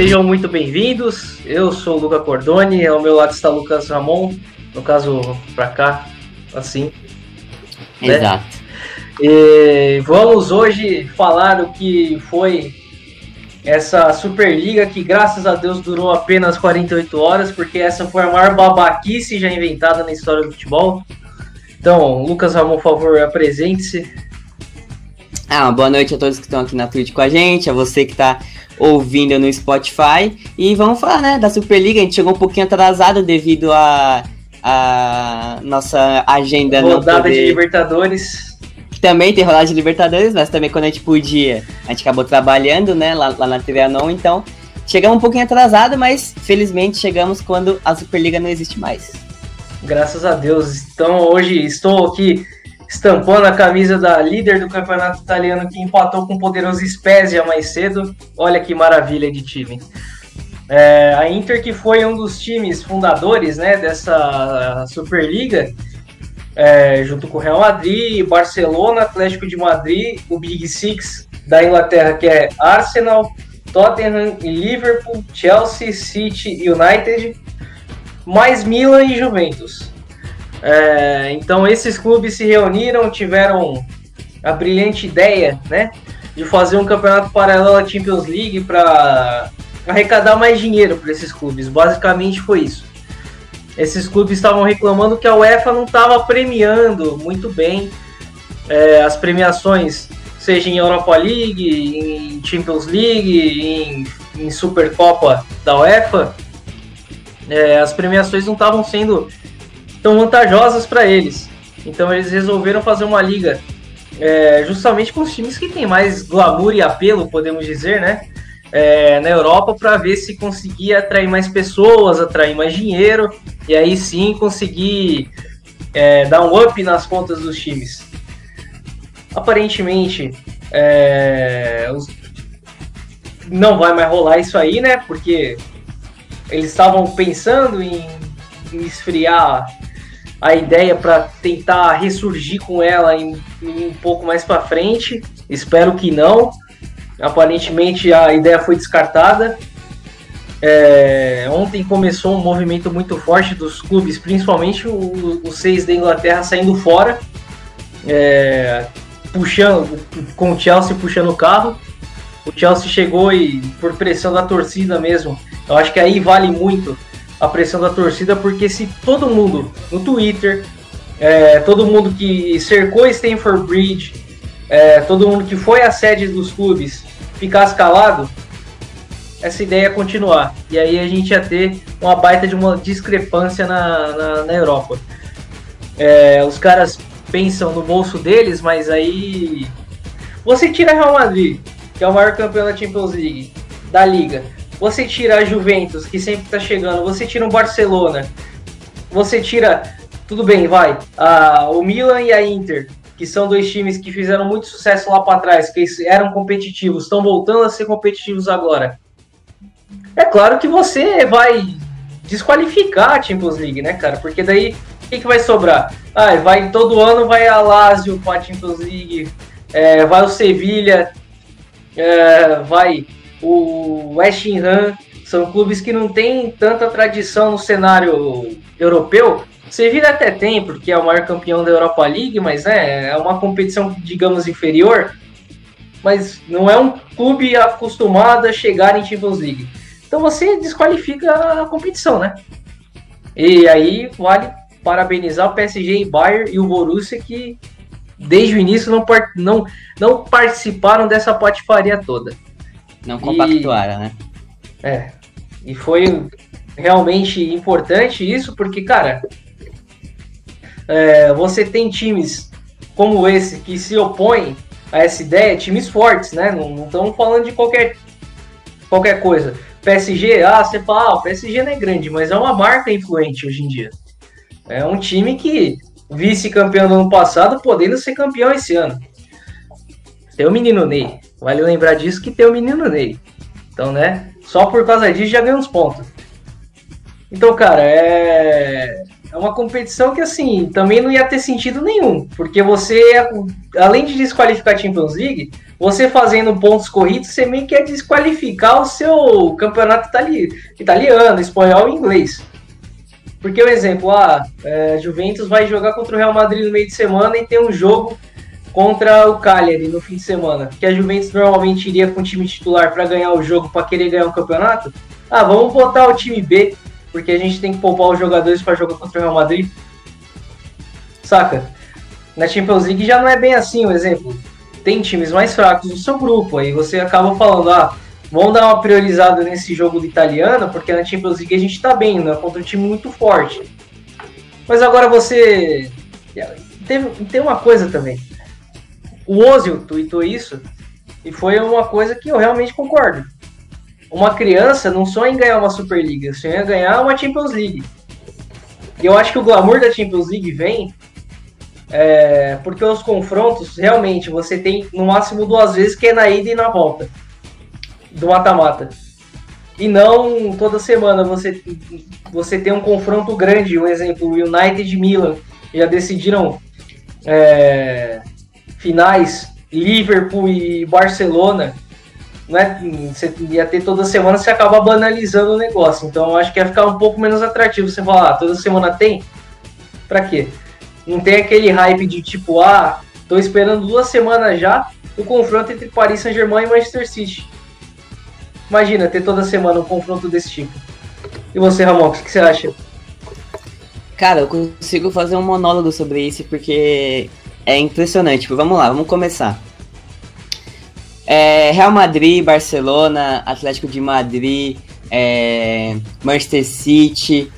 sejam muito bem-vindos. Eu sou o Luca Cordoni, ao meu lado está o Lucas Ramon, no caso, para cá, assim. Né? Exato. E vamos hoje falar o que foi essa Superliga que, graças a Deus, durou apenas 48 horas, porque essa foi a maior babaquice já inventada na história do futebol. Então, Lucas Ramon, por favor, apresente-se. Ah, boa noite a todos que estão aqui na Twitch com a gente, a você que está ouvindo no Spotify. E vamos falar, né, da Superliga. A gente chegou um pouquinho atrasado devido a, a nossa agenda Rodada poder... de Libertadores. Também tem rodada de Libertadores, mas também quando a gente podia, a gente acabou trabalhando, né, lá, lá na Trianon, então chegamos um pouquinho atrasado, mas felizmente chegamos quando a Superliga não existe mais. Graças a Deus. Então hoje estou aqui estampando a camisa da líder do campeonato italiano que empatou com o poderoso Spezia mais cedo. Olha que maravilha de time. É, a Inter, que foi um dos times fundadores né, dessa Superliga, é, junto com o Real Madrid, Barcelona, Atlético de Madrid, o Big Six da Inglaterra, que é Arsenal, Tottenham Liverpool, Chelsea, City United, mais Milan e Juventus. É, então esses clubes se reuniram, tiveram a brilhante ideia, né, de fazer um campeonato paralelo à Champions League para arrecadar mais dinheiro para esses clubes. Basicamente foi isso. Esses clubes estavam reclamando que a UEFA não estava premiando muito bem é, as premiações, seja em Europa League, em Champions League, em, em Supercopa da UEFA. É, as premiações não estavam sendo tão vantajosas para eles. Então eles resolveram fazer uma liga é, justamente com os times que tem mais glamour e apelo, podemos dizer, né? É, na Europa para ver se conseguia atrair mais pessoas, atrair mais dinheiro e aí sim conseguir é, dar um up nas contas dos times. Aparentemente, é, os... não vai mais rolar isso aí, né? Porque eles estavam pensando em, em esfriar a ideia para tentar ressurgir com ela em, em um pouco mais para frente. Espero que não. Aparentemente a ideia foi descartada. É, ontem começou um movimento muito forte dos clubes, principalmente os seis da Inglaterra saindo fora, é, puxando com o Chelsea puxando o carro. O Chelsea chegou e por pressão da torcida mesmo. Eu acho que aí vale muito a pressão da torcida, porque se todo mundo no Twitter, é, todo mundo que cercou Stanford Bridge, é, todo mundo que foi à sede dos clubes ficasse calado, essa ideia ia continuar. E aí a gente ia ter uma baita de uma discrepância na, na, na Europa. É, os caras pensam no bolso deles, mas aí. Você tira Real Madrid, que é o maior campeão da Champions League, da Liga. Você tira a Juventus, que sempre está chegando, você tira o Barcelona, você tira, tudo bem, vai, a, o Milan e a Inter, que são dois times que fizeram muito sucesso lá para trás, que eram competitivos, estão voltando a ser competitivos agora. É claro que você vai desqualificar a Champions League, né, cara? Porque daí o que, que vai sobrar? Ah, vai todo ano vai a Lazio para a Champions League, é, vai o Sevilha, é, vai o West Ham, são clubes que não têm tanta tradição no cenário europeu. Sevilla até tem, porque é o maior campeão da Europa League, mas é, é uma competição, digamos, inferior. Mas não é um clube acostumado a chegar em Champions League. Então você desqualifica a competição, né? E aí vale parabenizar o PSG e Bayern e o Borussia que desde o início não, não, não participaram dessa patifaria toda. Não compactuaram, e, né? É. E foi realmente importante isso, porque, cara, é, você tem times como esse que se opõem a essa ideia, times fortes, né? Não estamos falando de qualquer, qualquer coisa. PSG, ah, você fala, ah, o PSG não é grande, mas é uma marca influente hoje em dia. É um time que vice-campeão do ano passado, podendo ser campeão esse ano. Tem o menino Ney. Vale lembrar disso que tem o menino Ney. Então, né? Só por causa disso já ganha uns pontos. Então, cara, é. é uma competição que, assim, também não ia ter sentido nenhum. Porque você, além de desqualificar a Champions League, você fazendo pontos corridos, você meio que quer desqualificar o seu campeonato itali italiano, espanhol e inglês. Porque, o exemplo, ah, é, Juventus vai jogar contra o Real Madrid no meio de semana e tem um jogo contra o Cagliari no fim de semana. Que a Juventus normalmente iria com o time titular para ganhar o jogo, para querer ganhar o campeonato. Ah, vamos botar o time B porque a gente tem que poupar os jogadores para jogar contra o Real Madrid. Saca? Na Champions League já não é bem assim, o exemplo. Tem times mais fracos no seu grupo, aí você acaba falando, ah, vamos dar uma priorizada nesse jogo do italiano, porque na Champions League a gente tá bem, né? Contra um time muito forte. Mas agora você. Tem, tem uma coisa também. O Ozil tweetou isso, e foi uma coisa que eu realmente concordo uma criança não sonha em ganhar uma Superliga, sonha em ganhar uma Champions League. E eu acho que o glamour da Champions League vem é, porque os confrontos, realmente, você tem no máximo duas vezes que é na ida e na volta do mata-mata. E não toda semana você, você tem um confronto grande, um exemplo, o United e Milan já decidiram é, finais, Liverpool e Barcelona né, você ia ter toda semana, você acaba banalizando o negócio. Então eu acho que ia ficar um pouco menos atrativo você falar, ah, toda semana tem? Pra quê? Não tem aquele hype de tipo, ah, tô esperando duas semanas já o confronto entre Paris Saint-Germain e Manchester City. Imagina ter toda semana um confronto desse tipo. E você, Ramon, o que, que você acha? Cara, eu consigo fazer um monólogo sobre isso porque é impressionante. Tipo, vamos lá, vamos começar. É, Real Madrid, Barcelona, Atlético de Madrid, é, Manchester City,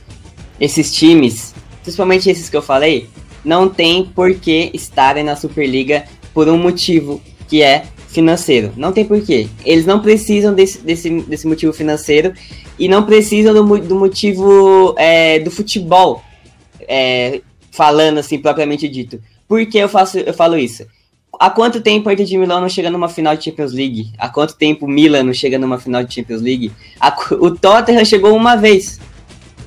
esses times, principalmente esses que eu falei, não tem por que estarem na Superliga por um motivo que é financeiro. Não tem porquê. Eles não precisam desse, desse, desse motivo financeiro e não precisam do, do motivo é, do futebol, é, falando assim propriamente dito. Por que eu, faço, eu falo isso? há quanto tempo a Inter de Milão não chega numa final de Champions League? Há quanto tempo o Milan não chega numa final de Champions League? A, o Tottenham chegou uma vez.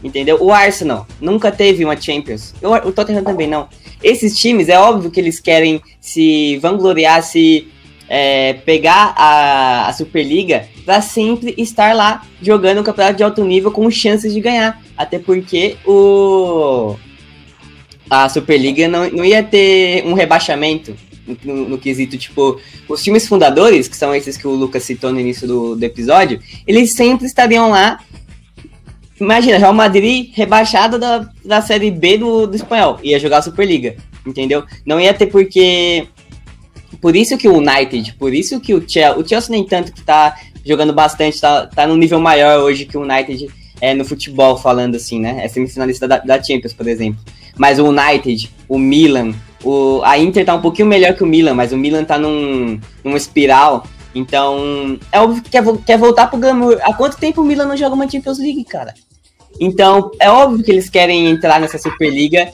Entendeu? O Arsenal nunca teve uma Champions. O, o Tottenham também não. Esses times, é óbvio que eles querem se vangloriar, se é, pegar a, a Superliga para sempre estar lá jogando um campeonato de alto nível com chances de ganhar. Até porque o a Superliga não, não ia ter um rebaixamento no, no, quesito, tipo, os times fundadores, que são esses que o Lucas citou no início do, do episódio, eles sempre estariam lá. Imagina, Real Madrid rebaixado da, da Série B do, do espanhol, ia jogar a Superliga, entendeu? Não ia ter porque. Por isso que o United, por isso que o Chelsea, o Chelsea nem tanto que tá jogando bastante, tá, tá num nível maior hoje que o United é no futebol, falando assim, né? É semifinalista da, da Champions, por exemplo. Mas o United, o Milan, o, a Inter tá um pouquinho melhor que o Milan, mas o Milan tá num, numa espiral. Então, é óbvio que quer, quer voltar pro glamour. Há quanto tempo o Milan não joga uma Champions League, cara? Então, é óbvio que eles querem entrar nessa Superliga.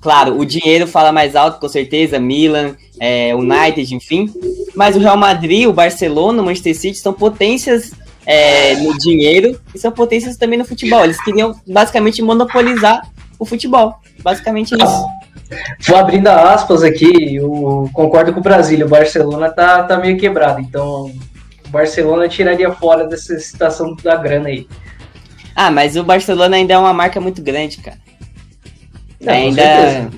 Claro, o dinheiro fala mais alto, com certeza. Milan, é, United, enfim. Mas o Real Madrid, o Barcelona, o Manchester City são potências é, no dinheiro e são potências também no futebol. Eles queriam basicamente monopolizar o futebol. Basicamente isso. Vou abrindo aspas aqui, eu concordo com o Brasília, o Barcelona tá, tá meio quebrado, então o Barcelona tiraria fora dessa situação da grana aí. Ah, mas o Barcelona ainda é uma marca muito grande, cara. Não, ainda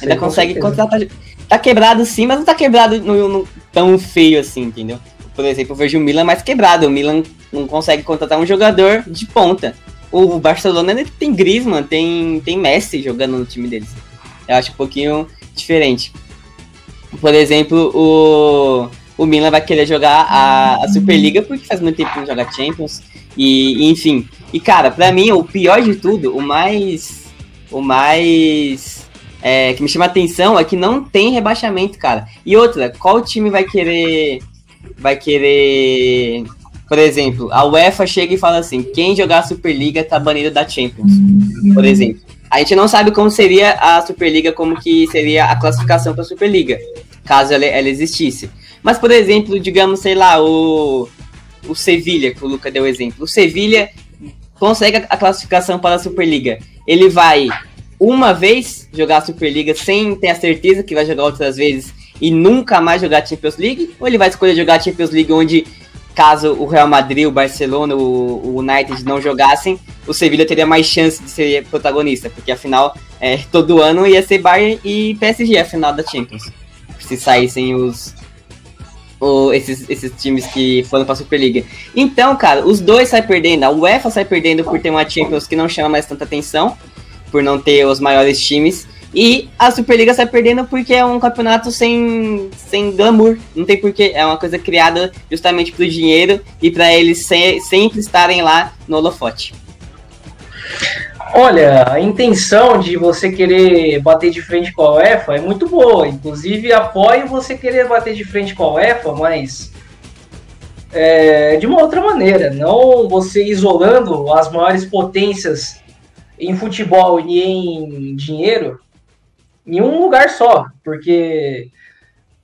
ainda consegue contratar. Tá quebrado sim, mas não tá quebrado no, no, tão feio assim, entendeu? Por exemplo, eu vejo o Milan mais quebrado. O Milan não consegue contratar um jogador de ponta. O Barcelona tem Griezmann, tem, tem Messi jogando no time deles eu acho um pouquinho diferente. Por exemplo, o, o Milan vai querer jogar a, a Superliga porque faz muito tempo que não joga Champions. E, enfim. E cara, para mim, o pior de tudo, o mais. O mais. É, que me chama atenção é que não tem rebaixamento, cara. E outra, qual time vai querer. Vai querer. Por exemplo, a UEFA chega e fala assim: quem jogar a Superliga tá banido da Champions. Por exemplo. A gente não sabe como seria a Superliga, como que seria a classificação para a Superliga, caso ela, ela, existisse. Mas, por exemplo, digamos, sei lá, o, o Sevilha, que o Luca deu exemplo. O Sevilha consegue a classificação para a Superliga. Ele vai uma vez jogar a Superliga sem ter a certeza que vai jogar outras vezes e nunca mais jogar a Champions League? Ou ele vai escolher jogar a Champions League onde, caso o Real Madrid, o Barcelona, o, o United não jogassem, o Sevilla teria mais chance de ser protagonista? Porque afinal, é, todo ano ia ser Bayern e PSG a final da Champions. Se saíssem os, esses, esses times que foram pra Superliga. Então, cara, os dois saem perdendo. A UEFA sai perdendo por ter uma Champions que não chama mais tanta atenção, por não ter os maiores times. E a Superliga sai perdendo porque é um campeonato sem, sem glamour. Não tem porquê. É uma coisa criada justamente pro dinheiro e para eles se, sempre estarem lá no holofote. Olha, a intenção de você querer bater de frente com a UEFA é muito boa. Inclusive, apoio você querer bater de frente com a UEFA, mas é, de uma outra maneira. Não você isolando as maiores potências em futebol e em dinheiro em um lugar só. Porque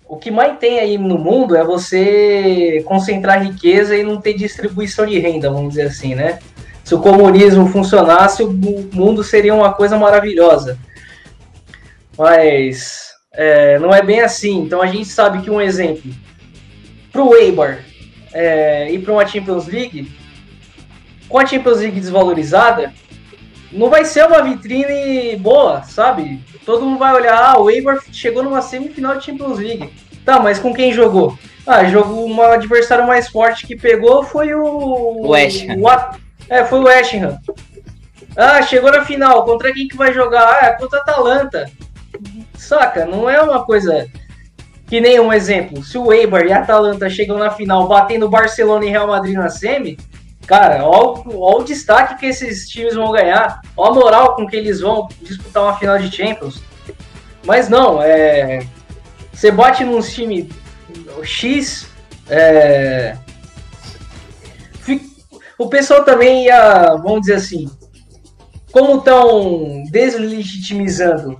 o que mais tem aí no mundo é você concentrar riqueza e não ter distribuição de renda, vamos dizer assim, né? se o comunismo funcionasse, o mundo seria uma coisa maravilhosa. Mas é, não é bem assim. Então a gente sabe que um exemplo para o Eibar é, ir para uma Champions League, com a Champions League desvalorizada, não vai ser uma vitrine boa, sabe? Todo mundo vai olhar, ah, o Eibar chegou numa semifinal de Champions League. Tá, mas com quem jogou? Ah, jogou um adversário mais forte que pegou foi o. West O, é, foi o West Ham. Ah, chegou na final. Contra quem que vai jogar? Ah, é contra a Atalanta. Saca? Não é uma coisa que nem um exemplo. Se o Eibar e a Atalanta chegam na final batendo Barcelona e Real Madrid na semi, cara, ó o destaque que esses times vão ganhar, ó a moral com que eles vão disputar uma final de Champions. Mas não, é. Você bate num time X, é, o pessoal também ia, vamos dizer assim, como estão deslegitimizando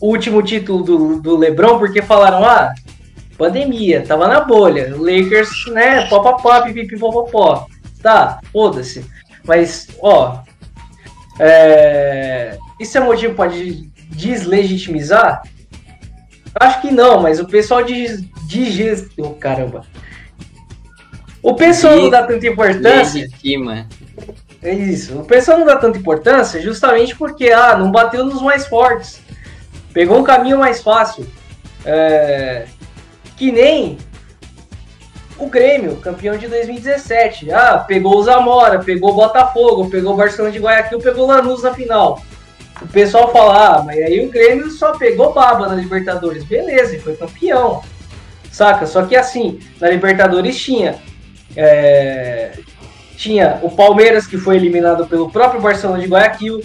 o último título do, do LeBron, porque falaram, ah, pandemia, tava na bolha, Lakers, né, popopó. Tá, foda-se. Mas, ó, é... isso é motivo para deslegitimizar? Acho que não, mas o pessoal diz, diz, oh, caramba, o pessoal não dá tanta importância. Legitima. É isso. O pessoal não dá tanta importância justamente porque ah, não bateu nos mais fortes. Pegou um caminho mais fácil. É... Que nem o Grêmio, campeão de 2017. Ah, pegou o Zamora, pegou o Botafogo, pegou o Barcelona de Guayaquil, pegou o Lanús na final. O pessoal fala, ah, mas aí o Grêmio só pegou baba na Libertadores. Beleza, foi campeão. Saca? Só que assim, na Libertadores tinha é, tinha o Palmeiras, que foi eliminado pelo próprio Barcelona de Guayaquil.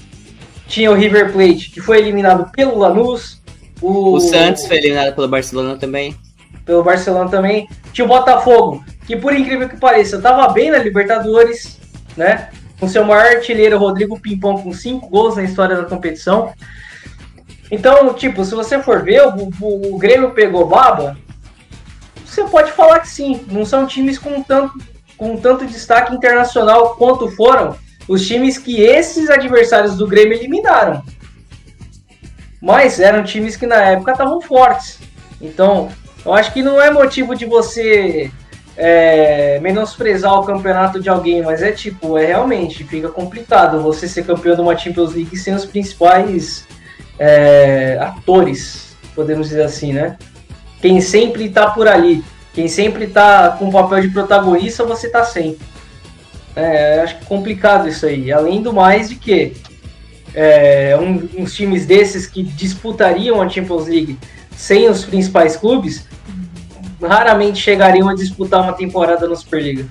Tinha o River Plate, que foi eliminado pelo Lanús. O, o Santos foi eliminado pelo Barcelona também. Pelo Barcelona também. Tinha o Botafogo, que por incrível que pareça, estava bem na Libertadores, né? Com seu maior artilheiro, Rodrigo Pimpão, com cinco gols na história da competição. Então, tipo, se você for ver, o, o, o Grêmio pegou baba você pode falar que sim. Não são times com tanto, com tanto destaque internacional quanto foram os times que esses adversários do Grêmio eliminaram. Mas eram times que na época estavam fortes. Então, eu acho que não é motivo de você é, menosprezar o campeonato de alguém, mas é tipo, é realmente, fica complicado você ser campeão de uma Champions League sem os principais é, atores, podemos dizer assim, né? quem sempre tá por ali, quem sempre tá com o papel de protagonista, você tá sem. É, acho é complicado isso aí. Além do mais de que é, um, uns times desses que disputariam a Champions League sem os principais clubes, raramente chegariam a disputar uma temporada na Superliga.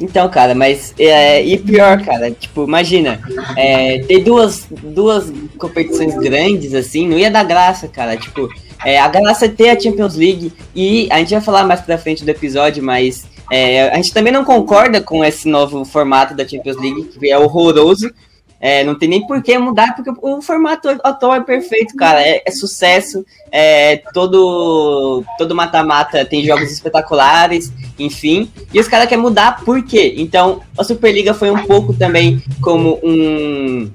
Então, cara, mas é, e pior, cara, tipo, imagina, é, ter duas, duas competições grandes assim, não ia dar graça, cara. Tipo, é, a graça é ter a Champions League e a gente vai falar mais pra frente do episódio, mas é, a gente também não concorda com esse novo formato da Champions League, que é horroroso. É, não tem nem por que mudar, porque o formato atual é perfeito, cara. É, é sucesso, é, todo todo mata-mata tem jogos espetaculares, enfim. E os caras querem mudar por quê? Então, a Superliga foi um pouco também como um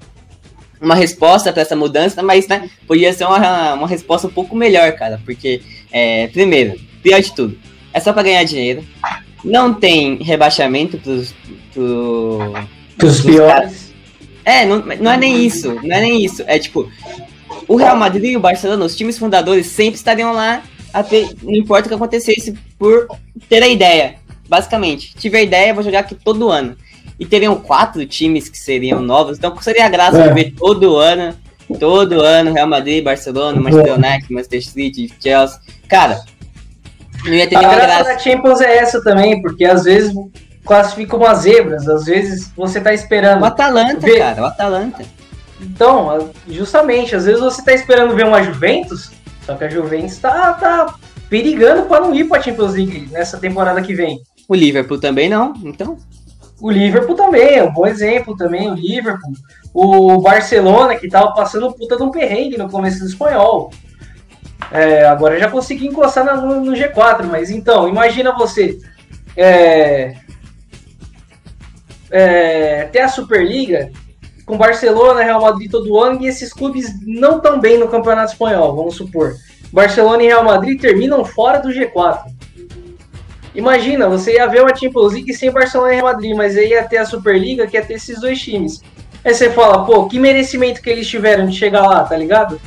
uma resposta para essa mudança, mas né, podia ser uma, uma resposta um pouco melhor, cara. Porque, é, primeiro, pior de tudo, é só para ganhar dinheiro. Não tem rebaixamento pros, pro, pros, pros piores. É, não, não é nem isso, não é nem isso. É tipo, o Real Madrid e o Barcelona, os times fundadores sempre estariam lá, até, não importa o que acontecesse, por ter a ideia. Basicamente, tive a ideia, vou jogar aqui todo ano e teriam quatro times que seriam novos, então seria graça é. ver todo ano, todo ano, Real Madrid, Barcelona, Manchester United, Manchester City, Chelsea. Cara, não ia ter a graça. graça da Champions é essa também, porque às vezes classifica umas zebras, às vezes você tá esperando. O Atalanta, ver... cara, o Atalanta. Então, justamente, às vezes você tá esperando ver uma Juventus, só que a Juventus tá, tá perigando para não ir pra Champions League nessa temporada que vem. O Liverpool também não, então. O Liverpool também, é um bom exemplo também, o Liverpool. O Barcelona, que tava passando puta de um perrengue no começo do espanhol. É, agora já consegui encostar no, no, G4, mas então, imagina você é, é, a Superliga com Barcelona, Real Madrid todo ano e esses clubes não tão bem no Campeonato Espanhol, vamos supor. Barcelona e Real Madrid terminam fora do G4. Imagina, você ia ver uma Champions League sem Barcelona e Real Madrid, mas aí ia ter a Superliga, que ia ter esses dois times. Aí você fala, pô, que merecimento que eles tiveram de chegar lá, tá ligado?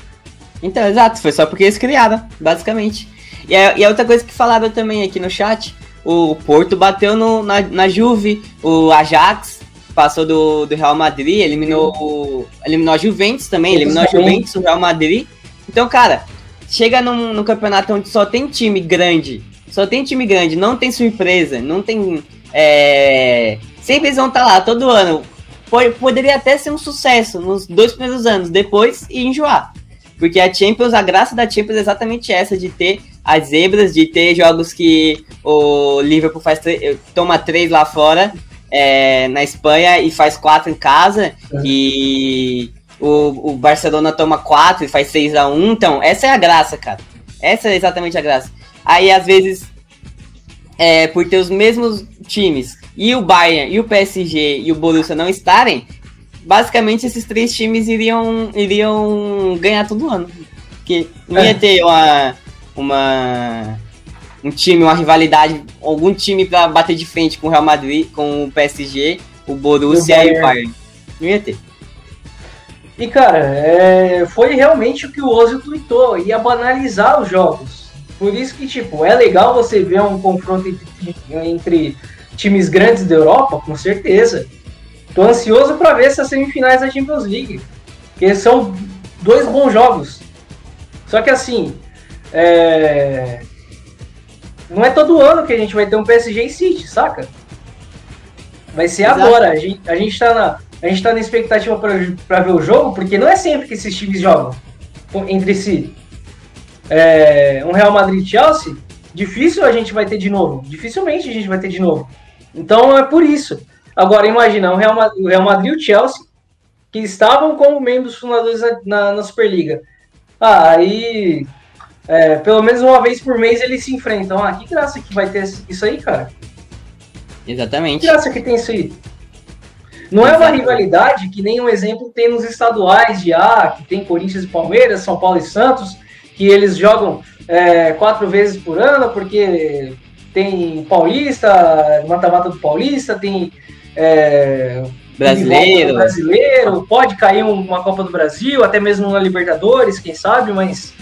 Então, exato, foi só porque eles criaram, basicamente. E a, e a outra coisa que falaram também aqui no chat, o Porto bateu no, na, na Juve, o Ajax passou do, do Real Madrid, eliminou, o, eliminou a Juventus também, eliminou a Juventus, o Real Madrid. Então, cara, chega num, num campeonato onde só tem time grande só tem time grande, não tem surpresa, não tem. É... Sempre eles vão estar tá lá todo ano. Poderia até ser um sucesso nos dois primeiros anos, depois e enjoar. Porque a Champions, a graça da Champions é exatamente essa, de ter as zebras, de ter jogos que o Liverpool faz toma três lá fora, é, na Espanha, e faz quatro em casa, é. e o, o Barcelona toma quatro e faz 6 a 1 Então, essa é a graça, cara. Essa é exatamente a graça. Aí, às vezes, é, por ter os mesmos times e o Bayern, e o PSG e o Borussia não estarem, basicamente esses três times iriam, iriam ganhar todo ano. Porque não ia é. ter uma, uma, um time, uma rivalidade, algum time para bater de frente com o Real Madrid, com o PSG, o Borussia e o Bayern. Não ia ter. E cara, é, foi realmente o que o Ozil tweetou, ia banalizar os jogos. Por isso que, tipo, é legal você ver um confronto entre, entre times grandes da Europa, com certeza. Tô ansioso para ver essas semifinais da Champions League, porque são dois bons jogos. Só que assim, é... não é todo ano que a gente vai ter um PSG e City, saca? Vai ser Exato. agora. A gente, a gente tá na, a gente tá na expectativa para ver o jogo, porque não é sempre que esses times jogam entre si é, um Real Madrid-Chelsea, difícil a gente vai ter de novo. Dificilmente a gente vai ter de novo. Então é por isso. Agora imagina, o Real Madrid, o Real Madrid e o Chelsea, que estavam como membros fundadores na, na, na Superliga. Ah, aí é, pelo menos uma vez por mês eles se enfrentam. Ah, que graça que vai ter isso aí, cara. Exatamente. Que graça que tem isso aí. Não é uma rivalidade que nem um exemplo tem nos estaduais de A, que tem Corinthians e Palmeiras, São Paulo e Santos, que eles jogam é, quatro vezes por ano, porque tem Paulista, mata-mata do Paulista, tem é, brasileiro. brasileiro, pode cair uma Copa do Brasil, até mesmo uma Libertadores, quem sabe, mas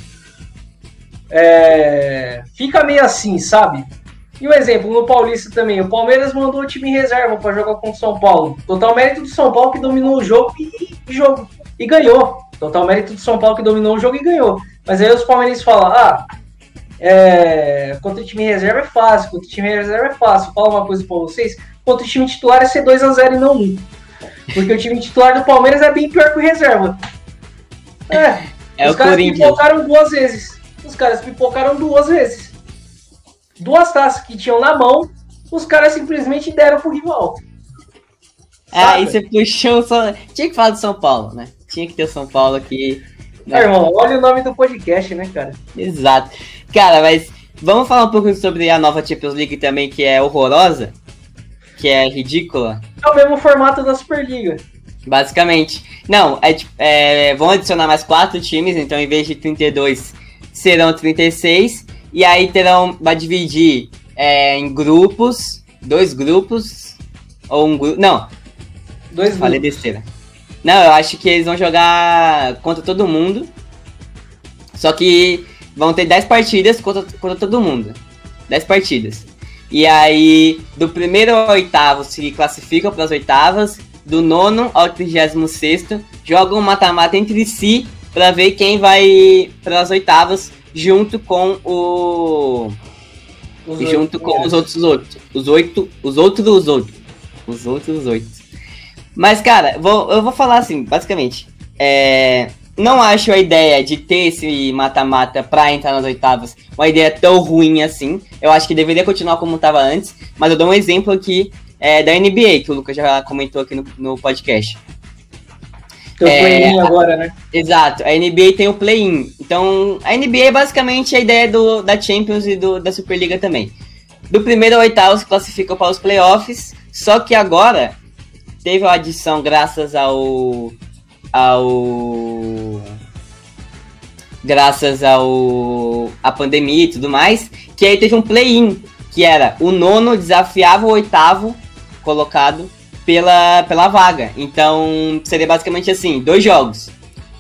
é, fica meio assim, sabe? E um exemplo, no Paulista também, o Palmeiras mandou o time em reserva para jogar com o São Paulo. Total mérito do São Paulo que dominou o jogo e, e, jogo, e ganhou. Total mérito do São Paulo que dominou o jogo e ganhou. Mas aí os palmeirenses falam, ah, é, contra o time reserva é fácil, contra o time reserva é fácil. Fala uma coisa pra vocês, contra o time titular é ser 2x0 e não 1. Porque o time titular do Palmeiras é bem pior que o reserva. É, é os caras pipocaram duas vezes. Os caras pipocaram duas vezes. Duas taças que tinham na mão, os caras simplesmente deram pro rival. É, aí você puxou só. Tinha que falar do São Paulo, né? Tinha que ter o São Paulo aqui é, irmão, olha o nome do podcast, né, cara? Exato. Cara, mas vamos falar um pouco sobre a nova Champions League também, que é horrorosa, que é ridícula. É o mesmo formato da Superliga. Basicamente. Não, é, é, vão adicionar mais quatro times, então em vez de 32 serão 36. E aí terão. Vai dividir é, em grupos. Dois grupos. Ou um grupo. Não. Dois Falei grupos. besteira. Não, eu acho que eles vão jogar contra todo mundo. Só que vão ter 10 partidas contra, contra todo mundo. 10 partidas. E aí, do primeiro ao oitavo se classificam para as oitavas. Do nono ao 36 jogam mata-mata entre si para ver quem vai para as oitavas junto com o os junto com os outros oito, os oito, os outros os outros, os outros oito. Mas cara, vou, eu vou falar assim, basicamente, é, não acho a ideia de ter esse mata-mata pra entrar nas oitavas uma ideia tão ruim assim. Eu acho que deveria continuar como estava antes, mas eu dou um exemplo aqui é, da NBA, que o Lucas já comentou aqui no, no podcast. Tem o é, play-in agora, né? Exato, a NBA tem o play-in. Então, a NBA é basicamente a ideia do, da Champions e do, da Superliga também. Do primeiro ao oitavo se classificam para os playoffs, só que agora teve uma adição graças ao. ao. graças ao. a pandemia e tudo mais, que aí teve um play-in, que era o nono desafiava o oitavo colocado pela, pela vaga. Então, seria basicamente assim, dois jogos.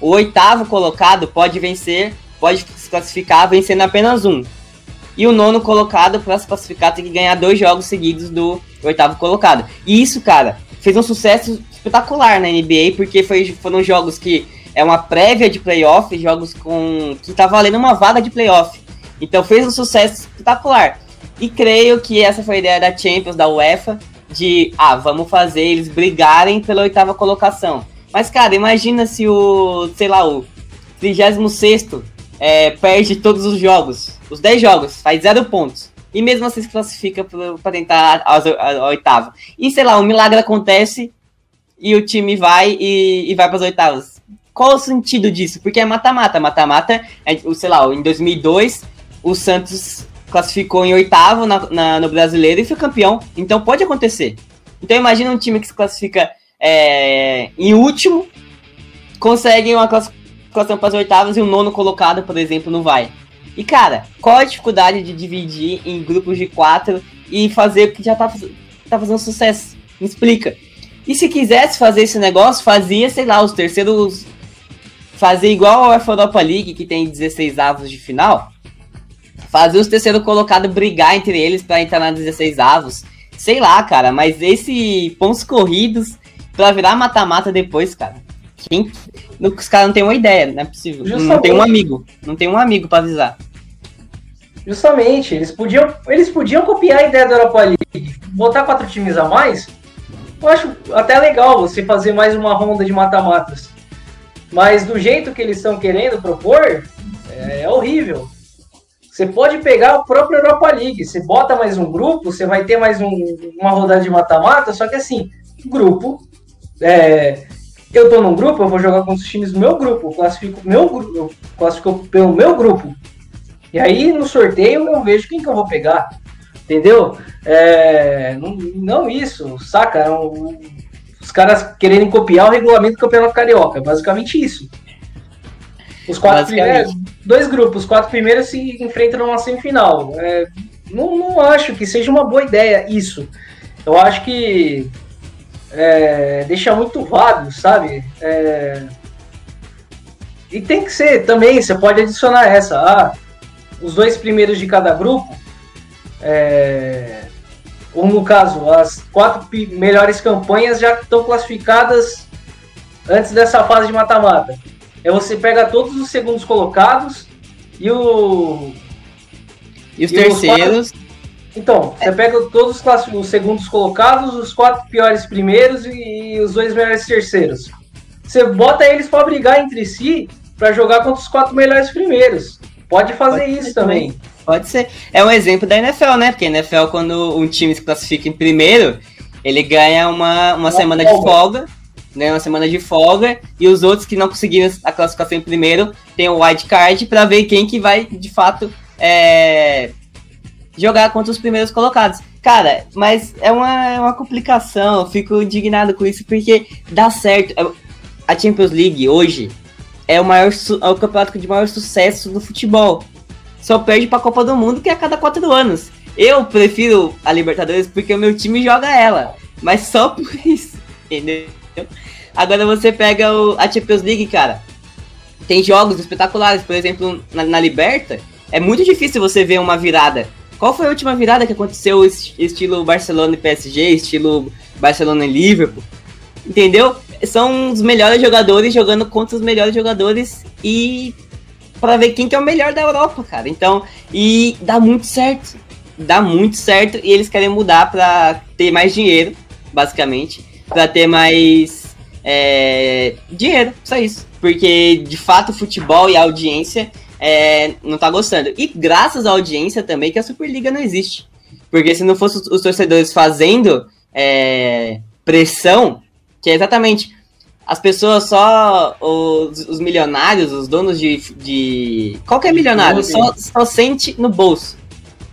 O oitavo colocado pode vencer, pode se classificar vencendo apenas um. E o nono colocado, para se classificar, tem que ganhar dois jogos seguidos do oitavo colocado. E isso, cara, fez um sucesso espetacular na NBA, porque foi, foram jogos que é uma prévia de playoff, jogos com que tá valendo uma vaga de playoff. Então fez um sucesso espetacular. E creio que essa foi a ideia da Champions, da UEFA, de, ah, vamos fazer eles brigarem pela oitava colocação. Mas, cara, imagina se o, sei lá, o 36 é, perde todos os jogos, os 10 jogos, faz zero pontos. E mesmo assim se classifica para tentar a, a, a, oitava. E, sei lá, um milagre acontece e o time vai e, e vai para as oitavas. Qual o sentido disso? Porque é mata-mata. Mata-mata, é, sei lá, em 2002, o Santos classificou em oitavo na, na, no brasileiro e foi campeão. Então pode acontecer. Então imagina um time que se classifica é, em último, consegue uma classificação para as oitavas e o nono colocado, por exemplo, não vai. E cara, qual a dificuldade de dividir em grupos de quatro e fazer o que já tá, tá fazendo sucesso? Me explica. E se quisesse fazer esse negócio, fazia, sei lá, os terceiros. Fazer igual a Europa League, que tem 16 avos de final fazer os terceiros colocados brigar entre eles para entrar na 16 avos. Sei lá, cara, mas esse pontos corridos pra virar mata-mata depois, cara. Quem... Os caras não tem uma ideia, não é possível. Justamente. Não tem um amigo. Não tem um amigo para avisar. Justamente, eles podiam, eles podiam copiar a ideia da Europa League, botar quatro times a mais. Eu acho até legal você fazer mais uma ronda de mata-matas. Mas do jeito que eles estão querendo propor, é, é horrível. Você pode pegar o próprio Europa League. Você bota mais um grupo, você vai ter mais um, uma rodada de mata-mata, só que assim, grupo. É, eu tô num grupo, eu vou jogar com os times do meu grupo, eu classifico meu eu classifico pelo meu grupo. E aí no sorteio eu vejo quem que eu vou pegar. Entendeu? É, não, não, isso, saca? É os caras quererem copiar o regulamento do Campeonato Carioca. É basicamente isso. Os quatro primeiros, dois grupos, os quatro primeiros se enfrentam numa semifinal. É, não, não acho que seja uma boa ideia isso. Eu acho que é, deixa muito vago, sabe? É, e tem que ser também, você pode adicionar essa. Ah, os dois primeiros de cada grupo, é, ou no caso, as quatro melhores campanhas já estão classificadas antes dessa fase de mata-mata é você pega todos os segundos colocados e o. E os e terceiros. Os então, você pega todos os, os segundos colocados, os quatro piores primeiros e os dois melhores terceiros. Você bota eles para brigar entre si para jogar contra os quatro melhores primeiros. Pode fazer Pode isso também. também. Pode ser. É um exemplo da NFL, né? Porque a NFL, quando um time se classifica em primeiro, ele ganha uma, uma, uma semana folga. de folga né, uma semana de folga, e os outros que não conseguiram a classificação em primeiro tem o wild card para ver quem que vai de fato é, jogar contra os primeiros colocados. Cara, mas é uma, é uma complicação, eu fico indignado com isso, porque dá certo. A Champions League hoje é o, maior, é o campeonato de maior sucesso do futebol. Só perde pra Copa do Mundo, que é a cada quatro anos. Eu prefiro a Libertadores porque o meu time joga ela. Mas só por isso, entendeu? Agora você pega o, a Champions League, cara. Tem jogos espetaculares, por exemplo, na, na Liberta. É muito difícil você ver uma virada. Qual foi a última virada que aconteceu estilo Barcelona e PSG, estilo Barcelona e Liverpool? Entendeu? São os melhores jogadores jogando contra os melhores jogadores e para ver quem que é o melhor da Europa, cara. Então, e dá muito certo. Dá muito certo e eles querem mudar para ter mais dinheiro, basicamente, para ter mais é, dinheiro, só isso. Porque de fato o futebol e a audiência é, não tá gostando. E graças à audiência também que a Superliga não existe. Porque se não fosse os torcedores fazendo é, pressão, que é exatamente as pessoas só, os, os milionários, os donos de, de qualquer milionário, só, só sente no bolso.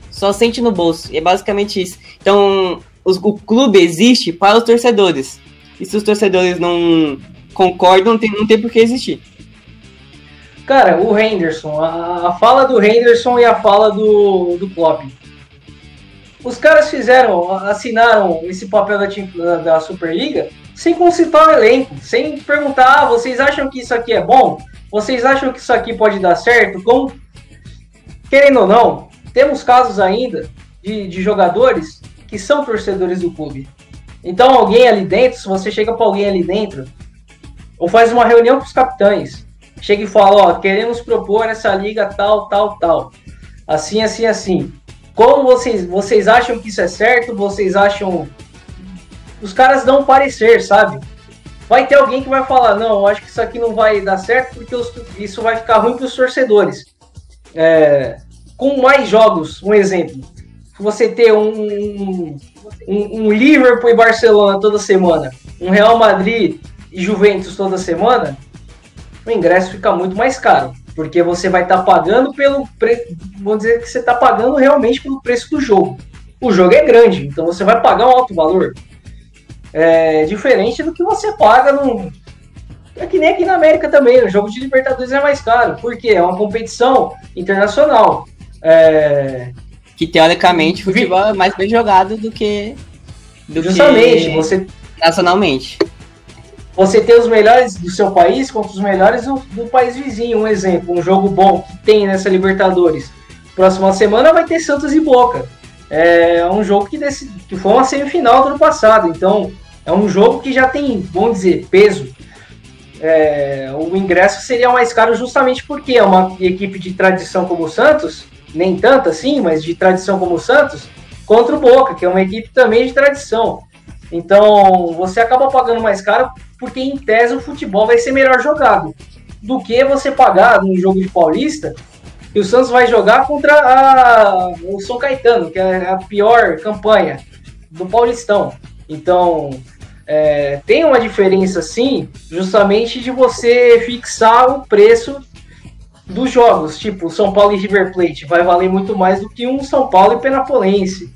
Só sente no bolso. E é basicamente isso. Então, os, o clube existe para os torcedores. E se os torcedores não concordam, não tem, não tem por que existir. Cara, o Henderson, a, a fala do Henderson e a fala do, do Klopp. Os caras fizeram, assinaram esse papel da, da Superliga sem consultar o elenco, sem perguntar, ah, vocês acham que isso aqui é bom? Vocês acham que isso aqui pode dar certo? Como, querendo ou não, temos casos ainda de, de jogadores que são torcedores do clube. Então alguém ali dentro, se você chega para alguém ali dentro, ou faz uma reunião com os capitães, chega e fala, ó, queremos propor essa liga tal, tal, tal. Assim, assim, assim. Como vocês, vocês acham que isso é certo? Vocês acham os caras dão um parecer, sabe? Vai ter alguém que vai falar, não, acho que isso aqui não vai dar certo porque os, isso vai ficar ruim para os torcedores. É, com mais jogos, um exemplo, você ter um, um, um, Liverpool e Barcelona toda semana, um Real Madrid e Juventus toda semana, o ingresso fica muito mais caro, porque você vai estar tá pagando pelo preço, vamos dizer que você está pagando realmente pelo preço do jogo. O jogo é grande, então você vai pagar um alto valor é, diferente do que você paga no. É que nem aqui na América também, o jogo de Libertadores é mais caro, porque é uma competição internacional. É... Que teoricamente o futebol é mais bem jogado do que. Do Justamente, que... você. Nacionalmente. Você tem os melhores do seu país contra os melhores do, do país vizinho. Um exemplo, um jogo bom que tem nessa Libertadores. Próxima semana vai ter Santos e Boca. É um jogo que, desse, que foi uma semifinal do ano passado. Então, é um jogo que já tem, vamos dizer, peso. É, o ingresso seria mais caro justamente porque é uma equipe de tradição como o Santos, nem tanto assim, mas de tradição como o Santos, contra o Boca, que é uma equipe também de tradição. Então, você acaba pagando mais caro porque, em tese, o futebol vai ser melhor jogado do que você pagar num jogo de Paulista e o Santos vai jogar contra a, o São Caetano, que é a pior campanha do Paulistão. Então, é, tem uma diferença sim, justamente de você fixar o preço dos jogos. Tipo, São Paulo e River Plate vai valer muito mais do que um São Paulo e Penapolense,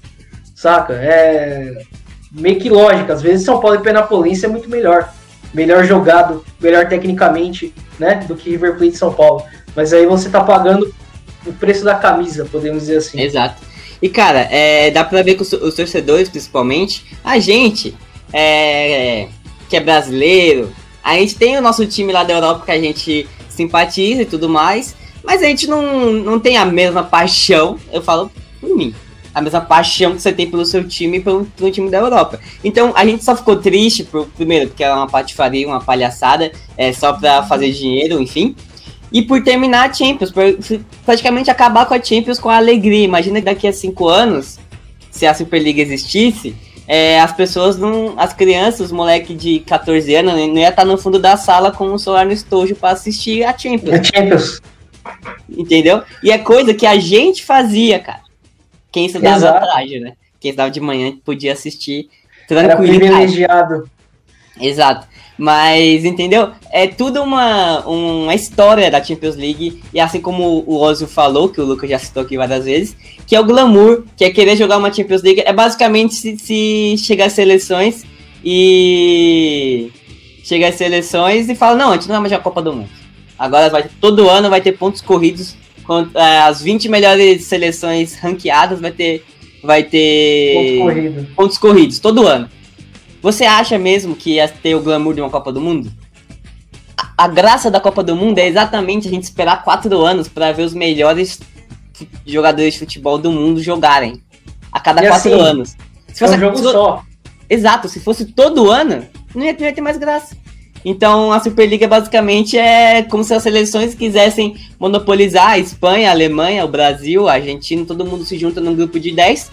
saca? É meio que lógica. Às vezes São Paulo e Penapolense é muito melhor. Melhor jogado, melhor tecnicamente, né? Do que River Plate e São Paulo. Mas aí você tá pagando o preço da camisa, podemos dizer assim. Exato. E cara, é, dá pra ver que os, os torcedores, principalmente, a gente, é, que é brasileiro, a gente tem o nosso time lá da Europa que a gente simpatiza e tudo mais, mas a gente não, não tem a mesma paixão, eu falo por mim, a mesma paixão que você tem pelo seu time e pelo, pelo time da Europa. Então a gente só ficou triste, por, primeiro, porque era uma patifaria, uma palhaçada, é, só pra fazer dinheiro, enfim. E por terminar a Champions, por praticamente acabar com a Champions com a alegria. Imagina que daqui a cinco anos, se a Superliga existisse, é, as pessoas não. As crianças, os moleques de 14 anos, não ia estar no fundo da sala com o celular no estojo para assistir a Champions. A Champions. Entendeu? E é coisa que a gente fazia, cara. Quem estudava à tarde, né? Quem estudava de manhã podia assistir tranquilo. Era privilegiado. Exato. Mas, entendeu? É tudo uma, uma história da Champions League. E assim como o Ozio falou, que o Lucas já citou aqui várias vezes, que é o glamour, que é querer jogar uma Champions League. É basicamente se, se chegar às seleções e. Chega às seleções e fala, não, a gente não vai mais jogar a Copa do Mundo. Agora vai, todo ano vai ter pontos corridos. Contra, é, as 20 melhores seleções ranqueadas vai ter. Vai ter. Pontos corridos. Pontos corridos, todo ano. Você acha mesmo que ia ter o glamour de uma Copa do Mundo? A, a graça da Copa do Mundo é exatamente a gente esperar quatro anos para ver os melhores jogadores de futebol do mundo jogarem. A cada e quatro assim, anos. Se fosse é um jogo só. Exato, se fosse todo ano, não ia, não ia ter mais graça. Então a Superliga basicamente é como se as seleções quisessem monopolizar a Espanha, a Alemanha, o Brasil, a Argentina, todo mundo se junta num grupo de 10.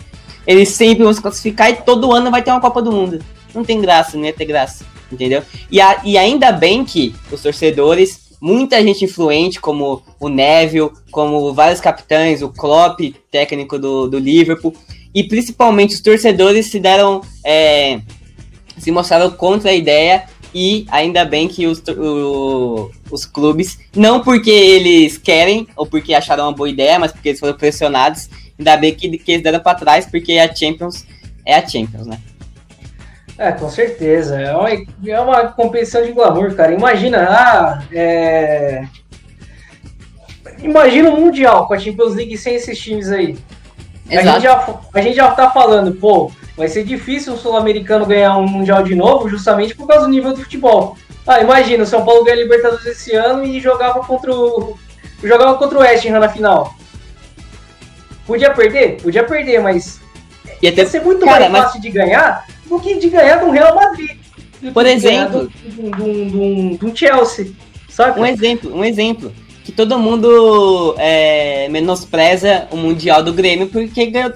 Eles sempre vão se classificar e todo ano vai ter uma Copa do Mundo não tem graça, não ia ter graça, entendeu? E, a, e ainda bem que os torcedores, muita gente influente, como o Neville, como vários capitães, o Klopp, técnico do, do Liverpool, e principalmente os torcedores se deram, é, se mostraram contra a ideia e ainda bem que os, o, os clubes, não porque eles querem ou porque acharam uma boa ideia, mas porque eles foram pressionados, ainda bem que, que eles deram para trás, porque a Champions é a Champions, né? É, com certeza. É uma, é uma competição de glamour, cara. Imagina, ah, é... Imagina o Mundial com a Champions League sem esses times aí. A gente, já, a gente já tá falando, pô, vai ser difícil o Sul-Americano ganhar um Mundial de novo, justamente por causa do nível do futebol. Ah, imagina, o São Paulo ganha a Libertadores esse ano e jogava contra o. jogava contra o West Ham na final. Podia perder? Podia perder, mas. Ia, ter... ia ser muito Cara, mais fácil mas... de ganhar do que de ganhar do Real Madrid. Por exemplo, do, do, Chelsea. Sabe? Um exemplo, um exemplo. Que todo mundo é, menospreza o Mundial do Grêmio porque ganhou.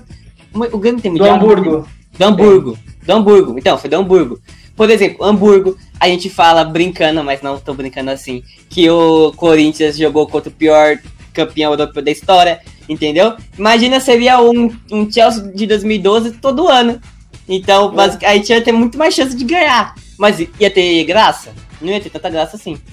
O Grêmio tem Mundial? Do Hamburgo. Do Hamburgo. Do Hamburgo. Então, foi do Hamburgo. Por exemplo, Hamburgo, a gente fala brincando, mas não tô brincando assim, que o Corinthians jogou contra o pior campeão europeu da história, entendeu? Imagina seria um, um Chelsea de 2012 todo ano. Então, é. aí tinha ter muito mais chance de ganhar. Mas ia ter graça? Não ia ter tanta graça assim.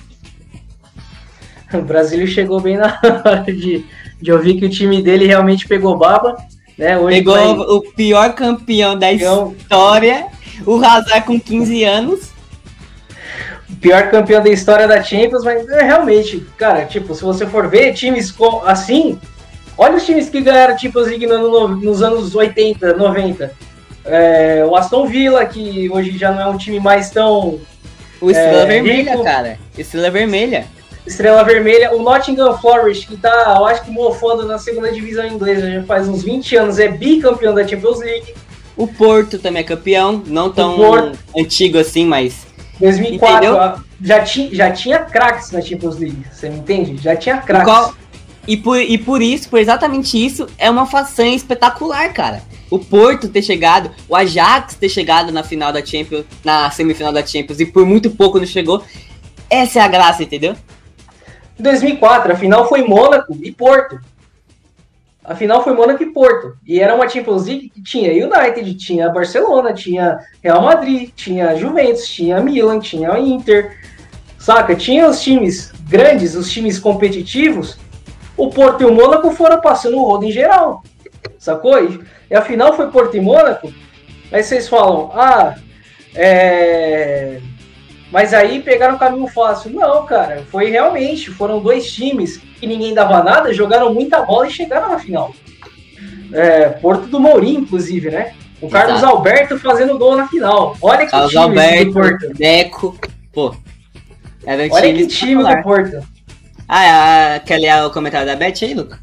O Brasil chegou bem na hora de, de ouvir que o time dele realmente pegou baba. Né? Hoje pegou vai... o pior campeão da campeão. história, o Hazard com 15 anos. O pior campeão da história da Champions, mas é, realmente, cara, tipo, se você for ver times assim, olha os times que ganharam Champions League no, nos anos 80, 90 é, o Aston Villa, que hoje já não é um time mais tão. O Estrela é, Vermelha, rico. cara. Estrela Vermelha. Estrela Vermelha. O Nottingham Forest, que tá, eu acho que mofando na segunda divisão inglesa já faz uns 20 anos, é bicampeão da Champions League. O Porto também é campeão, não tão antigo assim, mas. 2004, já, ti, já tinha craques na Champions League, você me entende? Já tinha craques. E por, e por isso, por exatamente isso, é uma façanha espetacular, cara o Porto ter chegado, o Ajax ter chegado na final da Champions, na semifinal da Champions e por muito pouco não chegou. Essa é a graça, entendeu? Em 2004, a final foi Mônaco e Porto. A final foi Mônaco e Porto. E era uma Champions League que tinha United, tinha Barcelona, tinha Real Madrid, tinha Juventus, tinha Milan, tinha Inter. Saca? Tinha os times grandes, os times competitivos. O Porto e o Mônaco foram passando o rodo em geral. Sacou? E a final foi Porto e Mônaco. Aí vocês falam, ah, é... mas aí pegaram o caminho fácil. Não, cara, foi realmente, foram dois times que ninguém dava nada, jogaram muita bola e chegaram na final. É, Porto do Mourinho, inclusive, né? O Carlos Exato. Alberto fazendo gol na final. Olha que Carlos time Alberto, do Porto. Deco, pô. Era Olha que time do Porto. Ah, quer ler o comentário da Beth aí, Luca?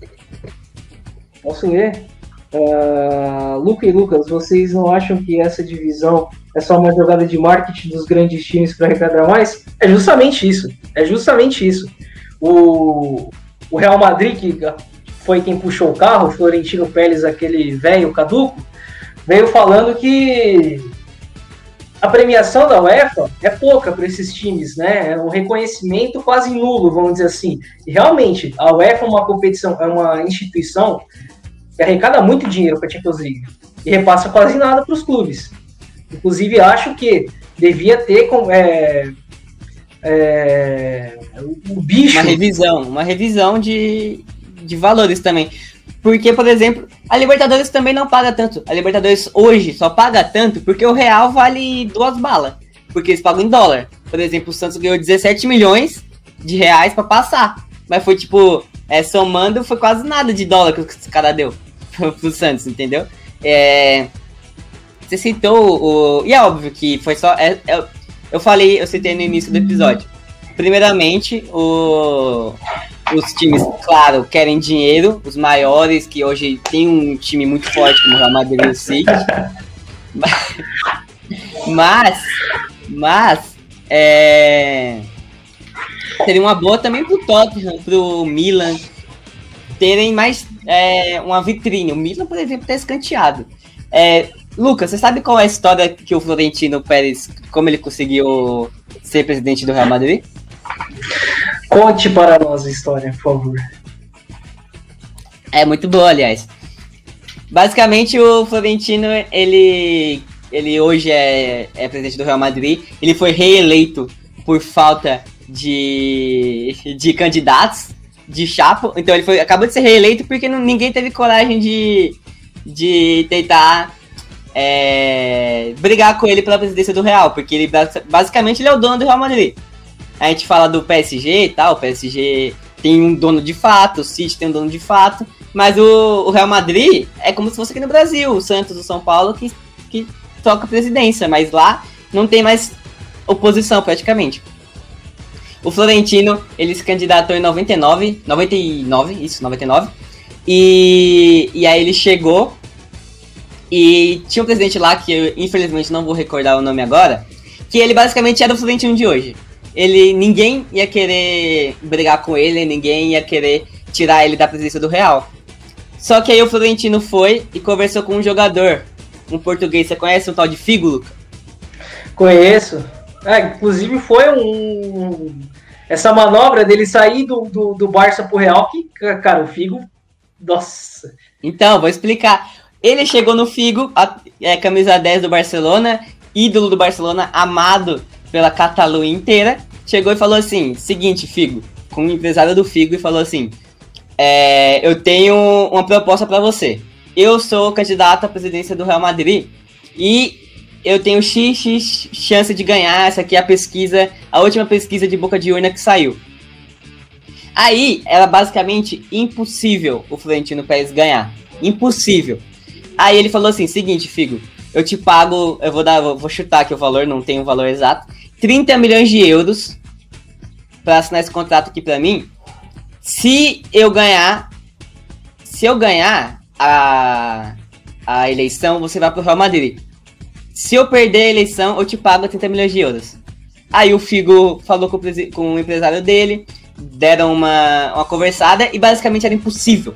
Posso ler? Uh, Luca e Lucas, vocês não acham que essa divisão é só uma jogada de marketing dos grandes times para arrecadar mais? É justamente isso. É justamente isso. O, o Real Madrid, que foi quem puxou o carro, o Florentino Pérez, aquele velho caduco, veio falando que a premiação da UEFA é pouca para esses times, né? É um reconhecimento quase nulo, vamos dizer assim. E realmente, a UEFA é uma competição, é uma instituição que arrecada muito dinheiro para a Champions League e repassa quase nada para os clubes. Inclusive, acho que devia ter é, é, o bicho. Uma revisão, uma revisão de, de valores também. Porque, por exemplo, a Libertadores também não paga tanto. A Libertadores hoje só paga tanto porque o real vale duas balas. Porque eles pagam em dólar. Por exemplo, o Santos ganhou 17 milhões de reais para passar. Mas foi tipo, é, somando, foi quase nada de dólar que esse cara deu pro Santos, entendeu? É, você citou o. E é óbvio que foi só. É, é, eu falei, eu citei no início do episódio. Primeiramente, o, os times, claro, querem dinheiro, os maiores, que hoje tem um time muito forte como o Real Madrid e o City. Mas, mas, é, seria uma boa também pro Tottenham, pro Milan, terem mais é, uma vitrine. O Milan, por exemplo, tá escanteado. É, Lucas, você sabe qual é a história que o Florentino Pérez, como ele conseguiu ser presidente do Real Madrid? Conte para nós a história, por favor. É muito boa, aliás. Basicamente, o Florentino, ele, ele hoje é, é presidente do Real Madrid. Ele foi reeleito por falta de, de candidatos de chapa. Então ele foi, acabou de ser reeleito porque não, ninguém teve coragem de, de tentar é, brigar com ele pela presidência do Real, porque ele basicamente ele é o dono do Real Madrid. A gente fala do PSG e tal, o PSG tem um dono de fato, o City tem um dono de fato, mas o, o Real Madrid é como se fosse aqui no Brasil, o Santos, o São Paulo que, que toca a presidência, mas lá não tem mais oposição praticamente. O Florentino, ele se candidatou em 99, 99, isso, 99. E, e aí ele chegou e tinha um presidente lá que eu infelizmente não vou recordar o nome agora, que ele basicamente era o Florentino de hoje. Ele ninguém ia querer brigar com ele, ninguém ia querer tirar ele da presidência do Real. Só que aí o Florentino foi e conversou com um jogador, um português. Você conhece um tal de Figo, Luca? Conheço. É, inclusive foi um. Essa manobra dele sair do, do, do Barça pro Real, que, cara, o Figo. Nossa. Então, vou explicar. Ele chegou no Figo, a, é, camisa 10 do Barcelona, ídolo do Barcelona, amado pela Catalunha inteira. Chegou e falou assim: seguinte, Figo, com o empresário do Figo, e falou assim: é, Eu tenho uma proposta para você. Eu sou candidato à presidência do Real Madrid e eu tenho XX chance de ganhar. Essa aqui é a pesquisa, a última pesquisa de boca de urna que saiu. Aí era basicamente impossível o Florentino Pérez ganhar. Impossível. Aí ele falou assim: seguinte, Figo, eu te pago, eu vou dar, vou chutar aqui o valor, não tem o valor exato, 30 milhões de euros para assinar esse contrato aqui para mim. Se eu ganhar, se eu ganhar a, a eleição, você vai pro Real Madrid. Se eu perder a eleição, eu te pago 30 milhões de euros. Aí o Figo falou com o, com o empresário dele, deram uma, uma conversada e basicamente era impossível.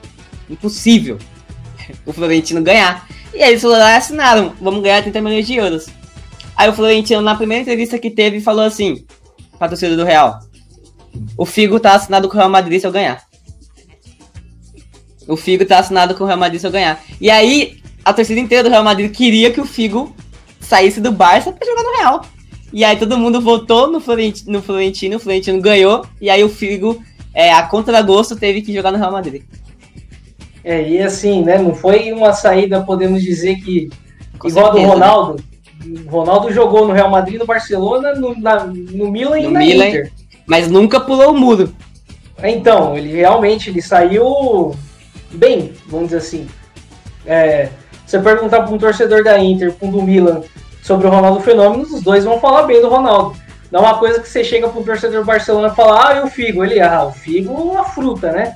Impossível o Florentino ganhar. E aí eles falaram, ah, assinaram, vamos ganhar 30 milhões de euros. Aí o Florentino, na primeira entrevista que teve, falou assim, pra torcida do Real, o Figo tá assinado com o Real Madrid se eu ganhar. O Figo tá assinado com o Real Madrid se eu ganhar. E aí, a torcida inteira do Real Madrid queria que o Figo saísse do Barça pra jogar no Real. E aí todo mundo votou no Florentino, no Florentino, o Florentino ganhou, e aí o Figo, é, a contragosto, teve que jogar no Real Madrid. É, e assim, né, não foi uma saída, podemos dizer que, Com igual certeza, do né? Ronaldo, né? O Ronaldo jogou no Real Madrid, no Barcelona, no, na, no Milan no e na Milan, Inter. Mas nunca pulou o muro. Então, ele realmente ele saiu bem, vamos dizer assim. É, você perguntar para um torcedor da Inter, para um do Milan, sobre o Ronaldo Fenômeno, os dois vão falar bem do Ronaldo. Não é uma coisa que você chega para um torcedor do Barcelona e fala, ah, e o Figo? Ele, ah, o Figo é uma fruta, né?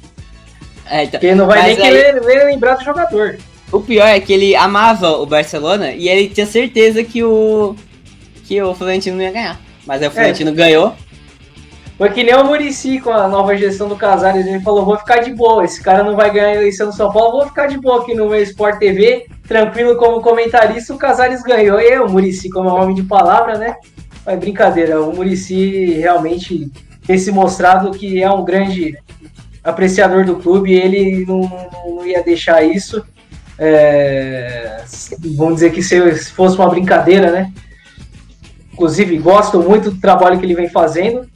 É, então, Porque não vai nem aí, querer lembrar do jogador. O pior é que ele amava o Barcelona e ele tinha certeza que o que o Florentino não ia ganhar. Mas aí o Florentino é. ganhou foi que nem o Murici com a nova gestão do Casares, ele falou, vou ficar de boa, esse cara não vai ganhar a eleição do São Paulo, vou ficar de boa aqui no meu Sport TV, tranquilo como comentarista, o Casares ganhou, e o Murici como é homem de palavra, né? Mas brincadeira, o Murici realmente tem se mostrado que é um grande apreciador do clube, e ele não, não ia deixar isso. É, vamos dizer que se fosse uma brincadeira, né? Inclusive, gosto muito do trabalho que ele vem fazendo.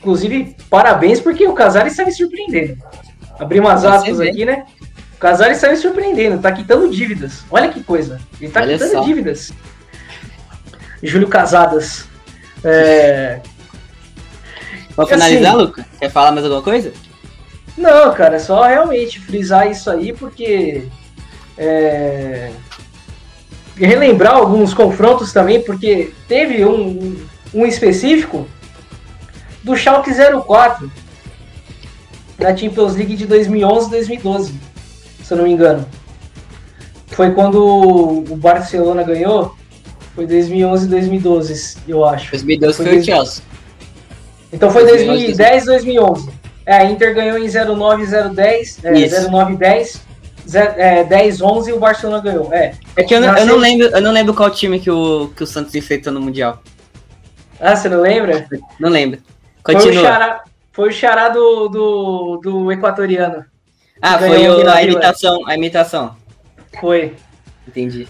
Inclusive, parabéns, porque o Casares está me surpreendendo. Abri umas aspas aqui, né? O Casares está me surpreendendo, tá quitando dívidas. Olha que coisa. Ele tá Olha quitando só. dívidas. Júlio Casadas. É... Pra finalizar, assim, Luca, quer falar mais alguma coisa? Não, cara, é só realmente frisar isso aí, porque. É... Relembrar alguns confrontos também, porque teve um, um específico do Schalke 04 da Champions League de 2011 2012, se eu não me engano. Foi quando o Barcelona ganhou. Foi 2011 2012, eu acho. 2012 foi, foi o Chelsea. Então foi 2010, 2011. É, a Inter ganhou em 09, 010, é, 09, 10, 10, 11 e o Barcelona ganhou. É, é que eu não, eu não, lembro, eu não lembro qual time que o, que o Santos enfrentou no Mundial. Ah, você não lembra? Não lembro. Continua. Foi o xará, foi o xará do, do, do equatoriano. Ah, foi o, a imitação, a imitação. Foi. Entendi.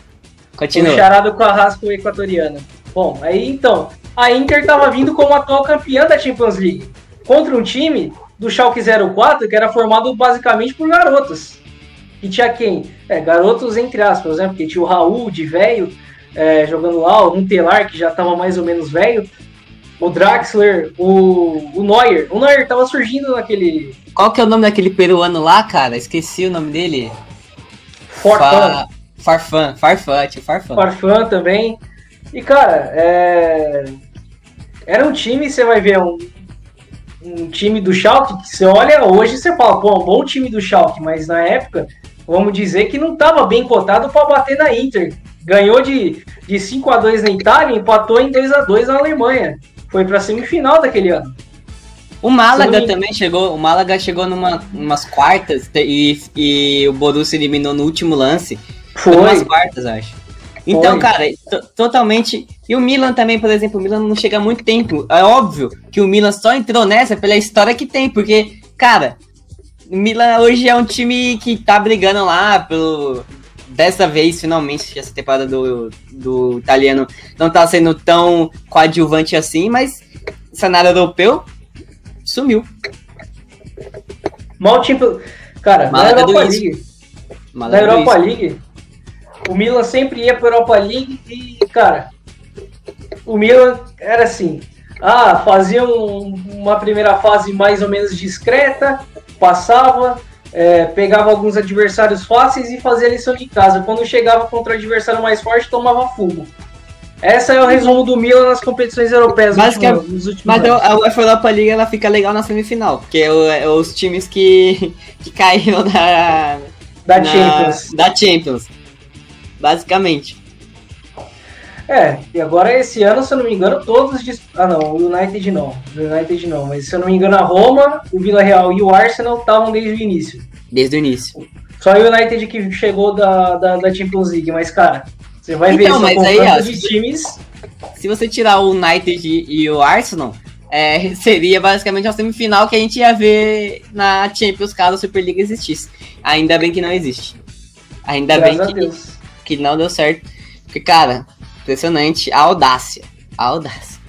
Continua. O xará do Carrasco equatoriano. Bom, aí então, a Inter estava vindo como atual campeã da Champions League, contra um time do Schalke 04 que era formado basicamente por garotos. E tinha quem? É, garotos entre aspas, né? Porque tinha o Raul de velho é, jogando lá, o Telar que já estava mais ou menos velho, o Draxler, o, o Neuer. O Neuer tava surgindo naquele. Qual que é o nome daquele peruano lá, cara? Esqueci o nome dele. Farfan. Farfan, Farfan, tio Farfan. Farfan também. E, cara, é... era um time, você vai ver, um, um time do Schalke, que você olha hoje você fala, pô, um bom time do Schalke, mas na época, vamos dizer que não estava bem cotado para bater na Inter. Ganhou de, de 5 a 2 na Itália e empatou em 2 a 2 na Alemanha. Foi para semifinal daquele ano. O Málaga me... também chegou, o Málaga chegou numa umas quartas e, e o Borussia eliminou no último lance. Foi. Foi umas quartas, acho. Então, Foi. cara, totalmente. E o Milan também, por exemplo, o Milan não chega há muito tempo. É óbvio que o Milan só entrou nessa pela história que tem, porque, cara, o Milan hoje é um time que tá brigando lá pelo. Dessa vez, finalmente, essa temporada do, do italiano não tá sendo tão coadjuvante assim, mas cenário europeu sumiu. Mal tipo. Cara, na Europa League. Na Europa League, o Milan sempre ia para a Europa League e, cara, o Milan era assim. Ah, fazia um, uma primeira fase mais ou menos discreta, passava, é, pegava alguns adversários fáceis e fazia lição de casa. Quando chegava contra o adversário mais forte, tomava fumo. Essa é o resumo do Milan nas competições europeias mas últimos, que, nos últimos Mas anos. a UEFA Europa League ela fica legal na semifinal, porque é os times que, que caíram da, da, na, Champions. da Champions basicamente. É, e agora esse ano, se eu não me engano, todos. Ah, não, o United não. O United não, mas se eu não me engano, a Roma, o Vila Real e o Arsenal estavam desde o início. Desde o início. Só o United que chegou da, da, da Champions League, mas cara, você vai então, ver mas aí, ó, de times. Se você tirar o United e o Arsenal, é, seria basicamente a semifinal que a gente ia ver na Champions caso a Superliga existisse. Ainda bem que não existe. Ainda Graças bem que que não deu certo. Porque, cara, impressionante a audácia. A audácia.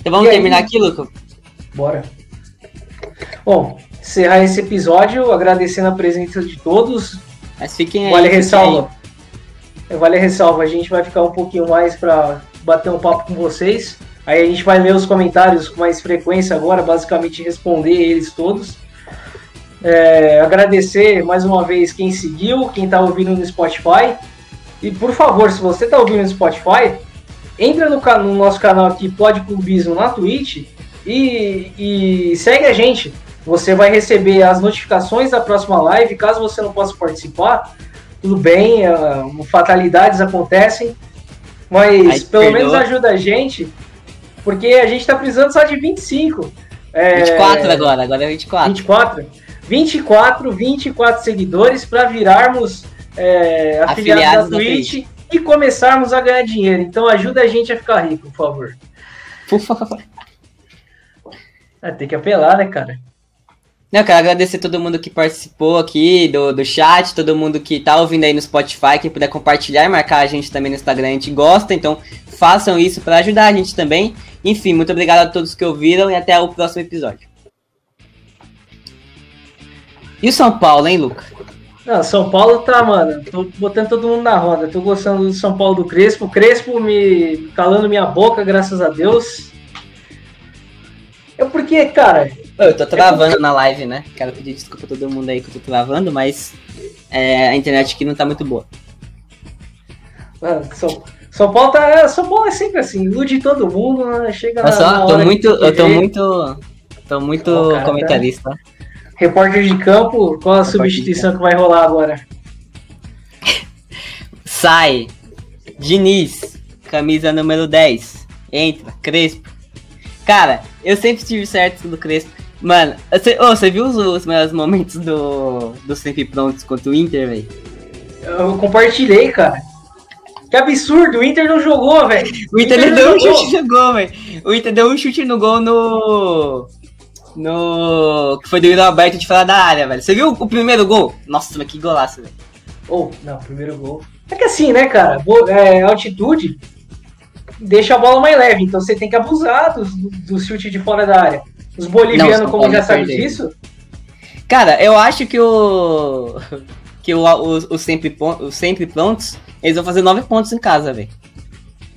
Então vamos terminar aqui, Luca? Bora. Bom, encerrar esse episódio agradecendo a presença de todos. Mas fiquem aí. Vale ressalva. Aí. Vale ressalva, a gente vai ficar um pouquinho mais para bater um papo com vocês. Aí a gente vai ler os comentários com mais frequência agora, basicamente responder eles todos. É, agradecer mais uma vez quem seguiu, quem está ouvindo no Spotify. E por favor, se você está ouvindo no Spotify, entra no, no, nosso canal aqui, Pode Clubismo na Twitch e, e segue a gente. Você vai receber as notificações da próxima live. Caso você não possa participar, tudo bem, uh, fatalidades acontecem, mas Ai, pelo menos ajuda a gente, porque a gente está precisando só de 25. É, 24 agora, agora é 24. 24. 24, 24 seguidores para virarmos é, afiliados, afiliados da Twitch, Twitch e começarmos a ganhar dinheiro. Então ajuda a gente a ficar rico, por favor. Por favor. É, tem que apelar, né, cara? Eu quero agradecer todo mundo que participou aqui do, do chat, todo mundo que tá ouvindo aí no Spotify, que puder compartilhar e marcar a gente também no Instagram, a gente gosta, então façam isso para ajudar a gente também. Enfim, muito obrigado a todos que ouviram e até o próximo episódio. E o São Paulo, hein, Luca? Não, São Paulo tá, mano. Tô botando todo mundo na roda. Tô gostando do São Paulo do Crespo. Crespo me calando minha boca, graças a Deus. É porque, cara. Eu tô travando é na live, né? Quero pedir desculpa a todo mundo aí que eu tô travando, mas é, a internet aqui não tá muito boa. Mano, São, São Paulo tá. São Paulo é sempre assim, ilude todo mundo, né? chega na, só, tô muito, eu tô muito. Tô muito oh, cara, comentarista. Tá... Repórter de campo, qual a substituição que vai rolar agora? Sai. Diniz, camisa número 10. Entra, Crespo. Cara, eu sempre estive certo do Crespo. Mano, você, oh, você viu os, os melhores momentos do, do Sempre Prontos contra o Inter, velho? Eu compartilhei, cara. Que absurdo, o Inter não jogou, velho. O Inter, Inter deu um chute no gol, velho. O Inter deu um chute no gol no no. Que foi do aberto de fora da área, velho. Você viu o primeiro gol? Nossa, mas que golaço, velho. Oh, não, primeiro gol. É que assim, né, cara? É, altitude deixa a bola mais leve, então você tem que abusar do, do chute de fora da área. Os bolivianos, como já sabem disso. Cara, eu acho que o. Que o, o, o, sempre, sempre prontos, eles vão fazer nove pontos em casa, velho.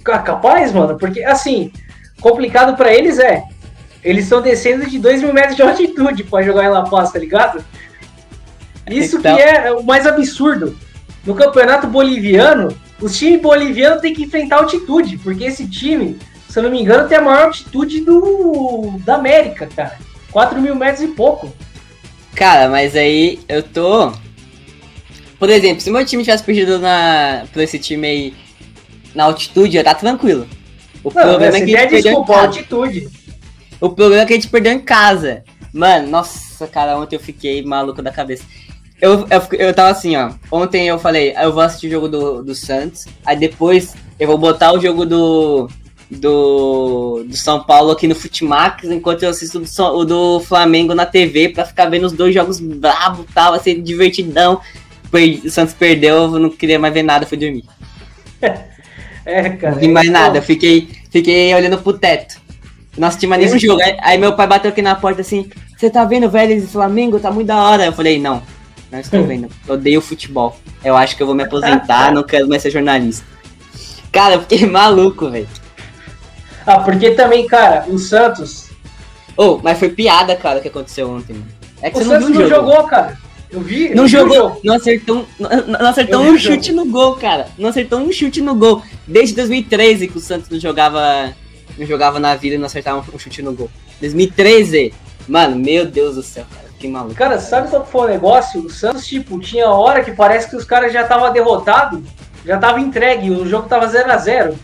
Capaz, mano, porque assim, complicado para eles é eles estão descendo de 2 mil metros de altitude para jogar em La Paz, tá ligado? Isso então... que é o mais absurdo. No campeonato boliviano, os times bolivianos têm que enfrentar altitude, porque esse time, se eu não me engano, tem a maior altitude do da América, cara. 4 mil metros e pouco. Cara, mas aí eu tô. Por exemplo, se meu time tivesse perdido na, por esse time aí na altitude, já tá tranquilo. O não, problema é que a gente perdeu a altitude. O problema é que a gente perdeu em casa. Mano, nossa, cara, ontem eu fiquei maluco da cabeça. Eu, eu, eu tava assim, ó. Ontem eu falei, eu vou assistir o jogo do, do Santos. Aí depois eu vou botar o jogo do, do, do São Paulo aqui no Futimax, enquanto eu assisto do, o do Flamengo na TV pra ficar vendo os dois jogos brabo e tal, assim, divertidão. O Santos perdeu, eu não queria mais ver nada, fui dormir. É, cara. Não vi mais é nada, eu fiquei, fiquei olhando pro teto. Nossa, tinha nenhum jogo. Aí, aí, meu pai bateu aqui na porta assim: Você tá vendo Vélez e Flamengo? Tá muito da hora. Eu falei: Não, não estou vendo. Eu odeio futebol. Eu acho que eu vou me aposentar, não quero mais ser jornalista. Cara, eu fiquei maluco, velho. Ah, porque também, cara, o Santos. Oh, mas foi piada, cara, o que aconteceu ontem, mano. É que o você Santos não, não jogou, cara. Eu vi. Não jogou. Não acertou, não, não acertou um chute no gol, cara. Não acertou um chute no gol. Desde 2013 que o Santos não jogava não jogava na vida e não acertava um chute no gol. 2013, mano, meu Deus do céu, cara, que maluco. Cara, sabe qual foi o negócio? O Santos, tipo, tinha hora que parece que os caras já estavam derrotados, já tava entregue, o jogo tava 0 a 0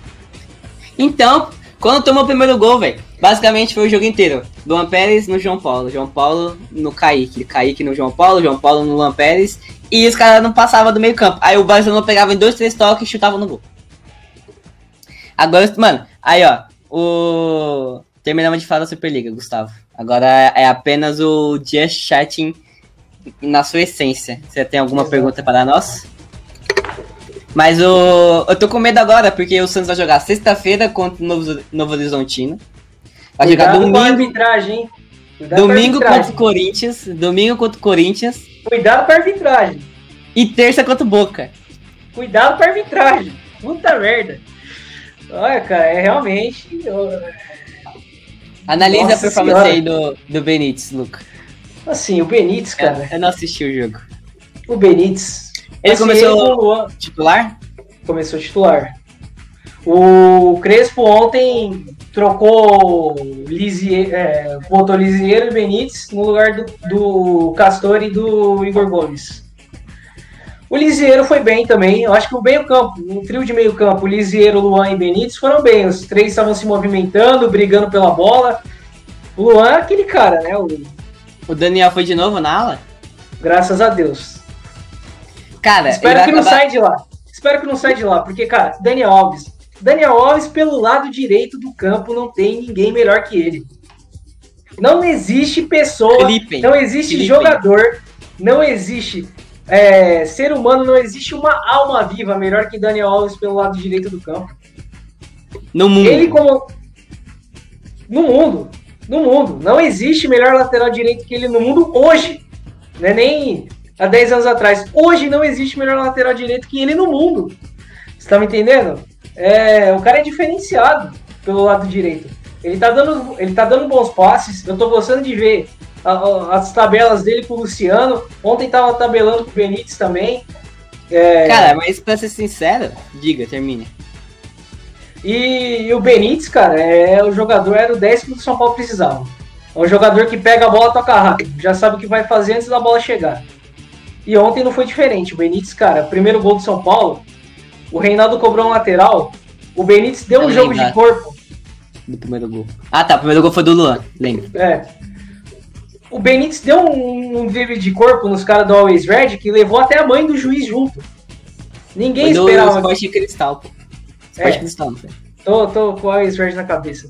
Então, quando tomou o primeiro gol, velho, basicamente foi o jogo inteiro. Luan Pérez no João Paulo, João Paulo no Kaique, Kaique no João Paulo, João Paulo no Luan Pérez, e os caras não passavam do meio campo. Aí o Barcelona pegava em dois, três toques e chutava no gol. Agora, mano, aí ó, o. Terminamos de falar da Superliga, Gustavo. Agora é apenas o Just Chatting na sua essência. Você tem alguma Exato. pergunta para nós? Mas o. Eu tô com medo agora, porque o Santos vai jogar sexta-feira contra o Novo, Novo Horizontino. Vai Cuidado jogar domingo. arbitragem, hein? Cuidado domingo contra o Corinthians. Domingo contra o Corinthians. Cuidado com a arbitragem. E terça contra o Boca. Cuidado com a arbitragem. Puta merda. Olha, cara, é realmente. Analisa Nossa a performance senhora. aí do, do Benítez, Luca. Assim, o Benítez, cara. Eu, eu não assisti o jogo. O Benítez. Ele assim, começou ele... titular? Começou titular. O Crespo ontem trocou Lisier, é, botou Lisieiro e Benítez no lugar do, do Castor e do Igor Gomes. O Lisieiro foi bem também. Eu acho que o meio-campo, o trio de meio-campo, Lisieiro, Luan e Benítez foram bem. Os três estavam se movimentando, brigando pela bola. O Luan é aquele cara, né? O, o Daniel foi de novo na ala? Graças a Deus. Cara, espero que acabar... não saia de lá. Espero que não saia de lá, porque, cara, Daniel Alves. Daniel Alves, pelo lado direito do campo, não tem ninguém melhor que ele. Não existe pessoa, Felipe, não existe Felipe. jogador, não existe é, ser humano, não existe uma alma viva melhor que Daniel Alves pelo lado direito do campo. No mundo. Ele como no mundo, no mundo, não existe melhor lateral direito que ele no mundo hoje. Não é nem há 10 anos atrás. Hoje não existe melhor lateral direito que ele no mundo. Você tá me entendendo? É, o cara é diferenciado pelo lado direito. Ele tá dando, ele tá dando bons passes. Eu tô gostando de ver as tabelas dele com o Luciano. Ontem tava tabelando com o Benítez também. É, Cara, mas pra ser sincero, diga, termine. E, e o Benítez, cara, é o jogador, era o 10 que o São Paulo precisava. É um jogador que pega a bola, toca rápido, já sabe o que vai fazer antes da bola chegar. E ontem não foi diferente. O Benítez, cara, primeiro gol do São Paulo, o Reinaldo cobrou um lateral, o Benítez deu um jogo de corpo. Do primeiro gol. Ah tá, o primeiro gol foi do Luan, lembra? É. O Benítez deu um, um drible de corpo nos caras do Always Red que levou até a mãe do juiz junto. Ninguém Foi do esperava. Esporte Cristal, pô. É. Cristal, não foi? Tô, tô com a Always na cabeça.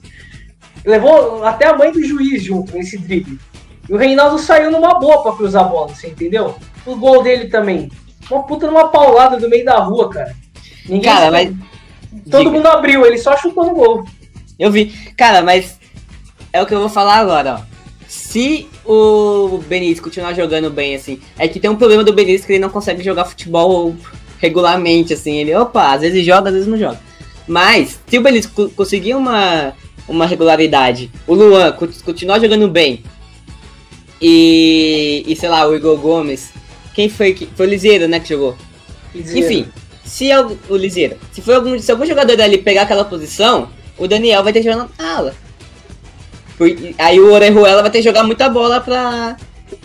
Levou até a mãe do juiz junto nesse drible. E o Reinaldo saiu numa boa pra cruzar a bola, você entendeu? O gol dele também. Uma puta numa paulada do meio da rua, cara. Ninguém Cara, mas. Todo Diga. mundo abriu, ele só chutou no gol. Eu vi. Cara, mas é o que eu vou falar agora, ó. Se o Benítez continuar jogando bem, assim, é que tem um problema do Benítez que ele não consegue jogar futebol regularmente, assim. Ele, opa, às vezes joga, às vezes não joga. Mas, se o Benítez co- conseguir uma, uma regularidade, o Luan co- continuar jogando bem, e, e sei lá, o Igor Gomes, quem foi que. Foi o Liseiro, né, que jogou? Enfim, se é o, o Liseiro, se for algum, se algum jogador dali pegar aquela posição, o Daniel vai ter que jogar na ala. Aí o Orejuela vai ter que jogar muita bola pra,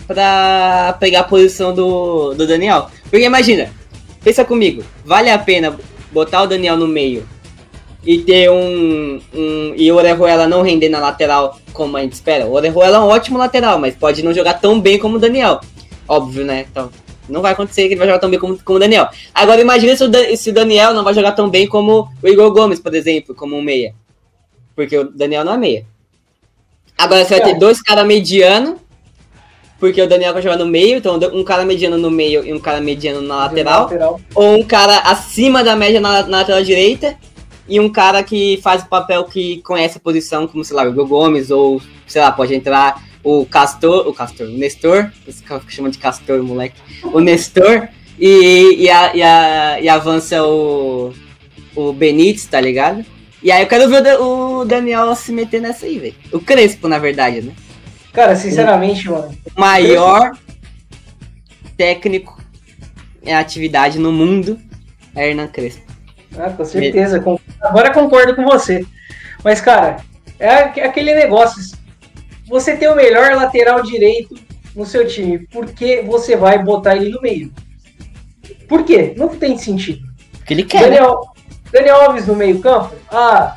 pra pegar a posição do, do Daniel. Porque imagina, pensa comigo, vale a pena botar o Daniel no meio e ter um, um e o Orejuela não render na lateral como a gente espera? O Orejuela é um ótimo lateral, mas pode não jogar tão bem como o Daniel. Óbvio, né? Então, não vai acontecer que ele vai jogar tão bem como, como o Daniel. Agora imagina se o, Dan- se o Daniel não vai jogar tão bem como o Igor Gomes, por exemplo, como um meia. Porque o Daniel não é meia. Agora você vai ter É. dois caras mediano, porque o Daniel vai jogar no meio, então um cara mediano no meio e um cara mediano na lateral. lateral. Ou um cara acima da média na, na lateral direita e um cara que faz o papel que conhece a posição, como, sei lá, o Gomes, ou, sei lá, pode entrar o Castor, o Castor, o Nestor, esse cara que chama de Castor, moleque, o Nestor, e, e, a, e, a, e avança o, o Benítez, tá ligado? E aí eu quero ver o, Da- o Daniel se meter nessa aí, velho. O Crespo, na verdade, né? Cara, sinceramente, mano. O maior técnico em atividade no mundo é Hernan Crespo. Ah, com certeza. Agora concordo com você. Mas, cara, é aque- aquele negócio. Você tem o melhor lateral direito no seu time. Por que você vai botar ele no meio? Por quê? Não tem sentido. Porque ele quer, né? Daniel, Daniel Alves no meio-campo? Ah,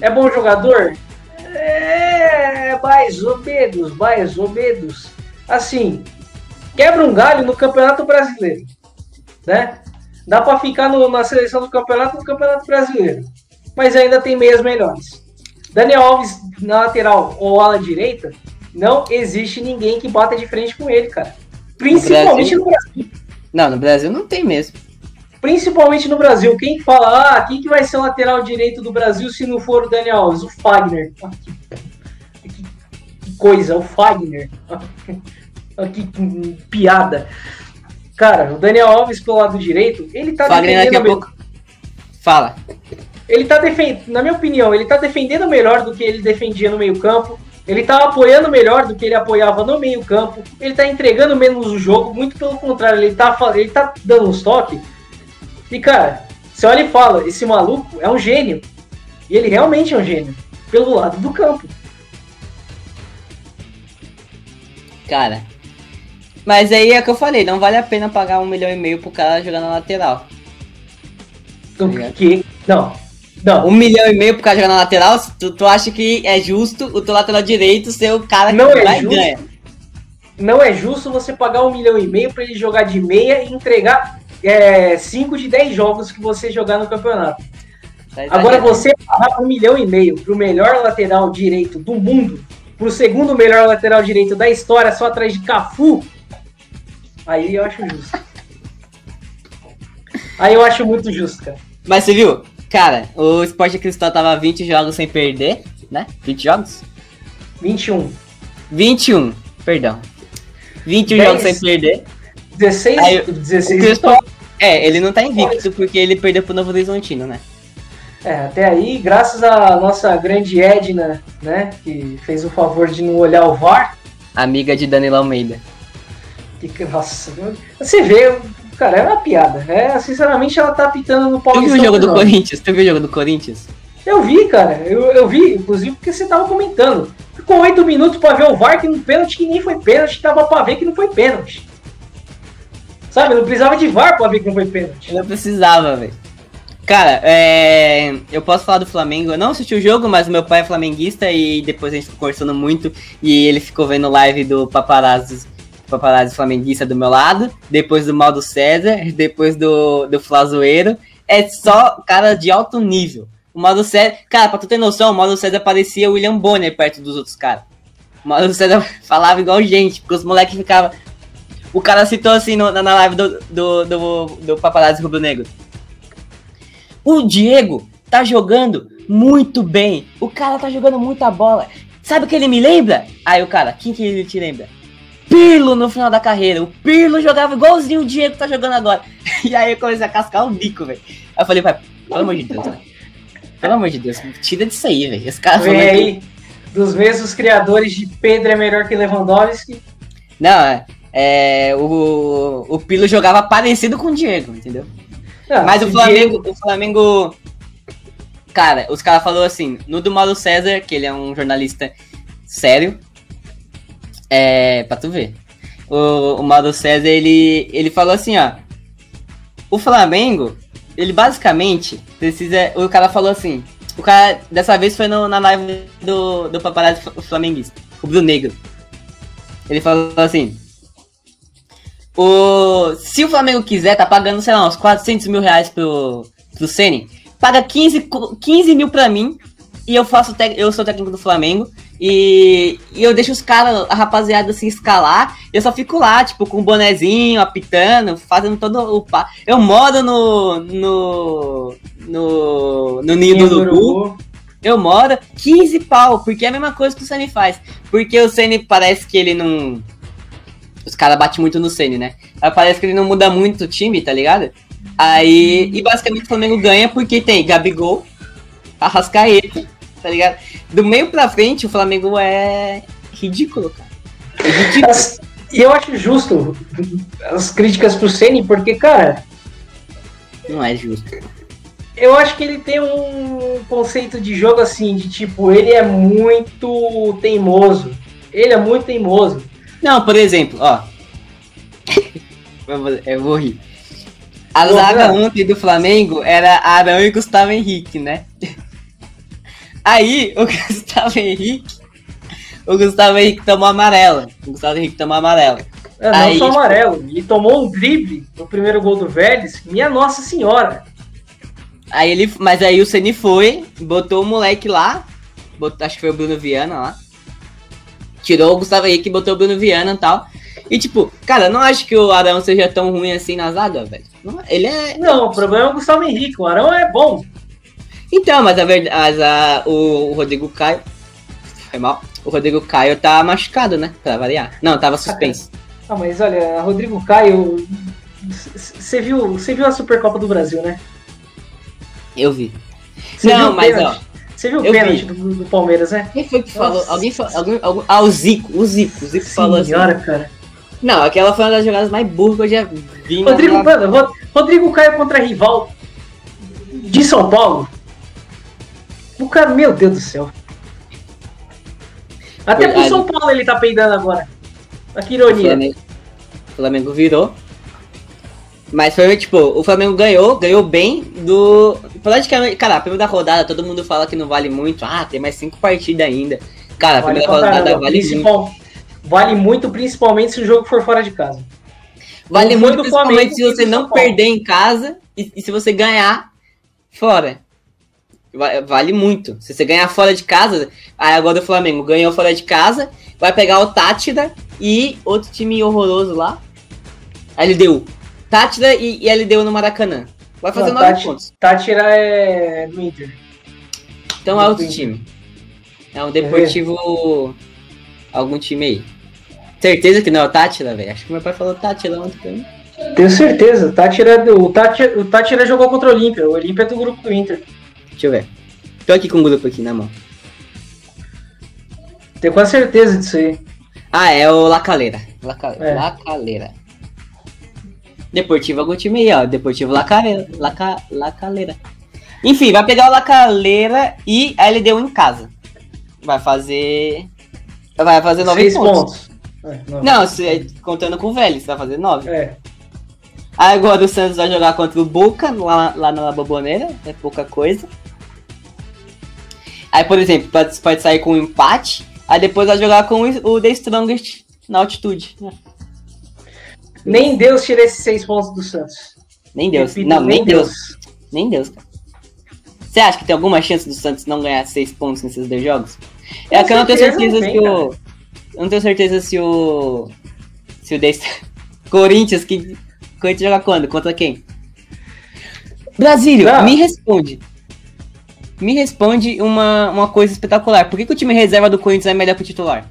é bom jogador? É, mais ou menos, mais ou menos. Assim, quebra um galho no Campeonato Brasileiro, né? Dá pra ficar no- na seleção do campeonato no Campeonato Brasileiro, mas ainda tem meias melhores. Daniel Alves na lateral ou ala direita, não existe ninguém que bata de frente com ele, cara. Principalmente Brasil? no Brasil. Não, no Brasil não tem mesmo. Principalmente no Brasil. Quem fala, ah, quem que vai ser o lateral direito do Brasil se não for o Daniel Alves? O Fagner. Ah, que, que- que coisa, o Fagner. Ah, que, que piada. Cara, o Daniel Alves pelo lado direito, ele tá Fagner daqui a defendendo. pouco. Fala. Ele tá defendendo, na minha opinião, ele tá defendendo melhor do que ele defendia no meio-campo. Ele tá apoiando melhor do que ele apoiava no meio-campo. Ele tá entregando menos o jogo, muito pelo contrário, ele tá, ele tá dando uns toques. E cara, você olha e fala, esse maluco é um gênio. E ele realmente é um gênio, pelo lado do campo. Cara. Mas aí é o que eu falei, não vale a pena pagar um milhão e meio pro cara jogar na lateral. Do Obrigado. que. Não. Não. Um milhão e meio pro cara jogar na lateral, tu, tu acha que é justo o teu lateral direito ser o cara que Não é vai justo. ganha? Não é justo você pagar um milhão e meio pra ele jogar de meia e entregar 5 de 10 jogos que você jogar no campeonato. Tá Agora você pagar um milhão e meio pro melhor lateral direito do mundo, pro segundo melhor lateral direito da história, só atrás de Cafu, aí eu acho justo. Aí eu acho muito justo, cara. Mas você viu? Cara, o Sport Cristal tava 20 jogos sem perder, né? 20 jogos? 21. 21, perdão. 21 Dez- jogos sem perder. 16, Aí, 16 o vitórias. É, ele não tá invicto porque ele perdeu pro Novo Horizontino, né? É, até aí, graças à nossa grande Edna, né, que fez o favor de não olhar o VAR, Amiga de Danilo Almeida. que, nossa, você vê, cara, é uma piada. É, sinceramente, ela tá pitando no Tu Paulistão. viu o jogo do. Corinthians? Tu viu o jogo do Corinthians? Eu vi, cara, eu, eu vi, inclusive porque você tava comentando. Ficou oito minutos pra ver o VAR, que um pênalti que nem foi pênalti, tava pra ver que não foi pênalti. Sabe, não precisava de VAR pra ver que não foi pênalti. Não precisava, velho. Cara, é... eu posso falar do Flamengo. Eu não assisti o jogo, mas meu pai é flamenguista e depois a gente ficou conversando muito. E ele ficou vendo live do paparazzi, paparazzi flamenguista do meu lado. Depois do Mal do César. Depois do, do Flazoeiro. É só cara de alto nível. O Mauro César. Cara, pra tu ter noção, o Mauro César parecia William Bonner perto dos outros caras. O Mauro César falava igual gente, porque os moleques ficavam. O cara citou assim no- na, na live do, do, do, do Paparazzi Rubro Negro. O Diego tá jogando muito bem. O cara tá jogando muita bola. Sabe o que ele me lembra? Aí o cara, quem que ele te lembra? Pirlo no final da carreira. O Pirlo jogava igualzinho o Diego tá jogando agora. E aí eu comecei a cascar o bico, velho. Aí eu falei, pai, pelo amor de Deus, velho. Pelo amor de Deus, tira disso aí, velho. Esse cara que- aí, dos mesmos criadores de Pedro é melhor que Lewandowski. Não, é. É, o, o Pirlo jogava parecido com o Diego, entendeu? Ah, Mas o Diego- Flamengo, o Flamengo. Cara, os caras falaram assim, no do Mauro César, que ele é um jornalista sério. É. Pra tu ver. O, o Mauro César, ele, ele falou assim, ó. O Flamengo, ele basicamente precisa. O cara falou assim. O cara, dessa vez foi no- na live do, do paparazzi fl- flamenguista, Rubro Negro. Ele falou assim. O, se o Flamengo quiser, tá pagando, sei lá, uns 400 mil reais pro, pro Ceni. Paga 15, co- 15 mil pra mim e eu faço eu sou técnico do Flamengo e, e eu deixo os caras, a rapaziada se escalar. Eu só fico lá, tipo, com um bonezinho, apitando, fazendo todo o pá. Eu moro no. no. no, no Ninho do Urubu. Eu moro 15 pau, porque é a mesma coisa que o Ceni faz. Porque o Ceni parece que ele não. Os caras batem muito no Ceni, né? Aí parece que ele não muda muito o time, tá ligado? Aí. E basicamente o Flamengo ganha porque tem Gabigol, Arrascaeta, tá ligado? Do meio pra frente, o Flamengo é ridículo, cara. É ridículo. E eu acho justo as críticas pro Ceni, porque, cara, Não é justo. eu acho que ele tem um conceito de jogo assim, de tipo, ele é muito teimoso. Ele é muito teimoso. Não, por exemplo, ó. eu, vou, rir. A Pô, zaga ontem do Flamengo era Arão e Gustavo Henrique, né? Aí o Gustavo Henrique. O Gustavo Henrique tomou amarelo. O Gustavo Henrique tomou amarelo. É, não Aí, só tipo- amarelo. E tomou um drible no primeiro gol do Vélez. Minha Nossa Senhora. Aí ele. Mas aí o Ceni foi, botou o moleque lá. botou- acho que foi o Bruno Viana lá. Tirou o Gustavo Henrique e botou o Bruno Viana e tal. E tipo, cara, eu não acho que o Arão seja tão ruim assim na zaga, velho. Ele é. Não, o problema é o Gustavo Henrique. O Arão é bom. Então, mas a verdade. Mas a, o, o Rodrigo Caio. Foi mal. O Rodrigo Caio tá machucado, né? Pra variar. Não, tava suspenso. Ah, mas olha, Rodrigo Caio. Você viu, viu a Supercopa do Brasil, né? Eu vi. Cê Não, mas, pênalti? Você viu o eu pênalti vi. do, do Palmeiras, né? Quem foi que falou? Nossa. Alguém falou. Algum, algum, ah, o Zico. O Zico. O Zico falou assim. Senhora, cara. Não, aquela foi uma das jogadas mais burras que eu já vi. Rodrigo, na- mano, Ro- Rodrigo Caio contra rival de São Paulo. O cara, meu Deus do céu. Até pro Verdade. São Paulo ele tá peidando agora. Olha que O ironia. Flamengo, o Flamengo virou. Mas foi tipo, o Flamengo ganhou, ganhou bem do. Praticamente, cara, a primeira rodada todo mundo fala que não vale muito. Ah, tem mais cinco partidas ainda. Cara, a Vale primeira rodada vale muito. Principal- Vale muito, principalmente se o jogo for fora de casa. Vale muito, principalmente Flamengo se você não perder em casa e, e se você ganhar fora. Vale muito. Se você ganhar fora de casa, aí agora o Flamengo ganhou fora de casa, vai pegar o Tátira e outro time horroroso lá. LDU. Tátira e, e LDU no Maracanã. Vai fazer Não, 9 Tati, pontos. Tátira é no Inter. Então é outro time. É um Deportivo. É. Algum time aí. Certeza que não é o Tátira, velho? Acho que meu pai falou Tátira ontem pra mim. Tenho certeza. Tátira, o, Tátira, o Tátira jogou contra o Olímpia. O Olímpia é do grupo do Inter. Deixa eu ver. Tô aqui com o grupo aqui na mão. Tenho quase certeza disso aí. Ah, é o Lacaleira. Laca... É. Lacaleira. Deportivo aí, ó. Deportivo Lacaleira. Laca... Lacaleira. Enfim, vai pegar o Lacaleira e a LDU em casa. Vai fazer. Vai fazer 9 pontos. pontos. É, não, se, contando com o Vélez, vai fazer 9. É. Agora o Santos vai jogar contra o Boca lá, lá na Boboneira, é pouca coisa. Aí, por exemplo, pode, pode sair com um empate, aí depois vai jogar com o The Strongest na altitude. Nem Deus tira esses seis pontos do Santos. Nem Deus. Repito, não, nem, nem Deus. Deus. Nem Deus, cara. Você acha que tem alguma chance do Santos não ganhar seis pontos nesses dois jogos? É que eu não tenho certeza se o. Eu não tenho certeza se o. Se o The Corinthians que Corinthians joga quando? Contra quem? Brasílio, Não. me responde. Me responde uma, uma coisa espetacular. Por que, que o time reserva do Corinthians é melhor que o titular?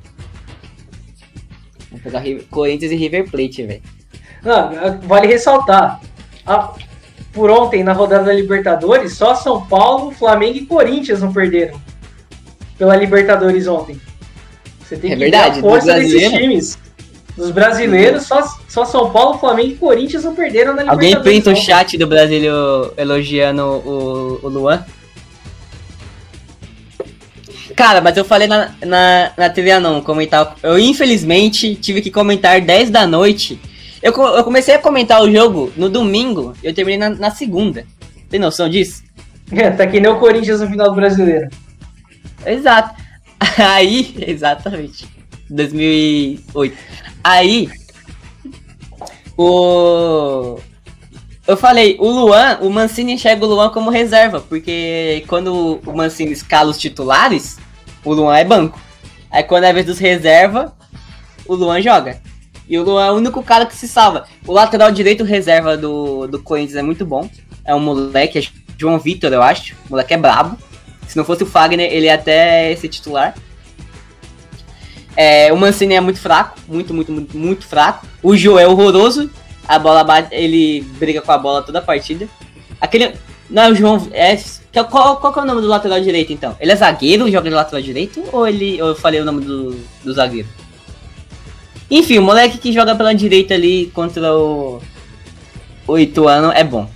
Vou pegar Corinthians e River Plate, velho. Vale ressaltar. A, por ontem, na rodada da Libertadores, só São Paulo, Flamengo e Corinthians não perderam. Pela Libertadores ontem. Você tem é que verdade, ver a força desses times. Dos brasileiros, só, só São Paulo, Flamengo e Corinthians não perderam na Libertadores. Alguém printa o chat do Brasil elogiando o, o Luan? Cara, mas eu falei na, na, na TV não, comentar. Eu infelizmente tive que comentar 10 da noite. Eu, eu comecei a comentar o jogo no domingo, eu terminei na, na segunda. Tem noção disso? É, tá que nem o Corinthians no final do brasileiro. Exato. Aí, exatamente. 2008. Aí, o. Eu falei, o Luan, o Mancini enxerga o Luan como reserva, porque quando o Mancini escala os titulares, o Luan é banco. Aí quando é a vez dos reserva, o Luan joga. E o Luan é o único cara que se salva. O lateral direito reserva do, do Corinthians é muito bom. É um moleque, é João Vitor, eu acho. O moleque é brabo. Se não fosse o Fagner, ele ia até ser titular. É, o Mancini é muito fraco, muito, muito, muito, muito fraco. O Joe é horroroso. A bola bate, ele briga com a bola toda a partida. Aquele. Não, o João. É, qual, qual, que é o nome do lateral direito então? Ele é zagueiro, joga de lateral direito? Ou ele. Ou eu falei o nome do, do zagueiro? Enfim, o moleque que joga pela direita ali contra o. O Ituano é bom.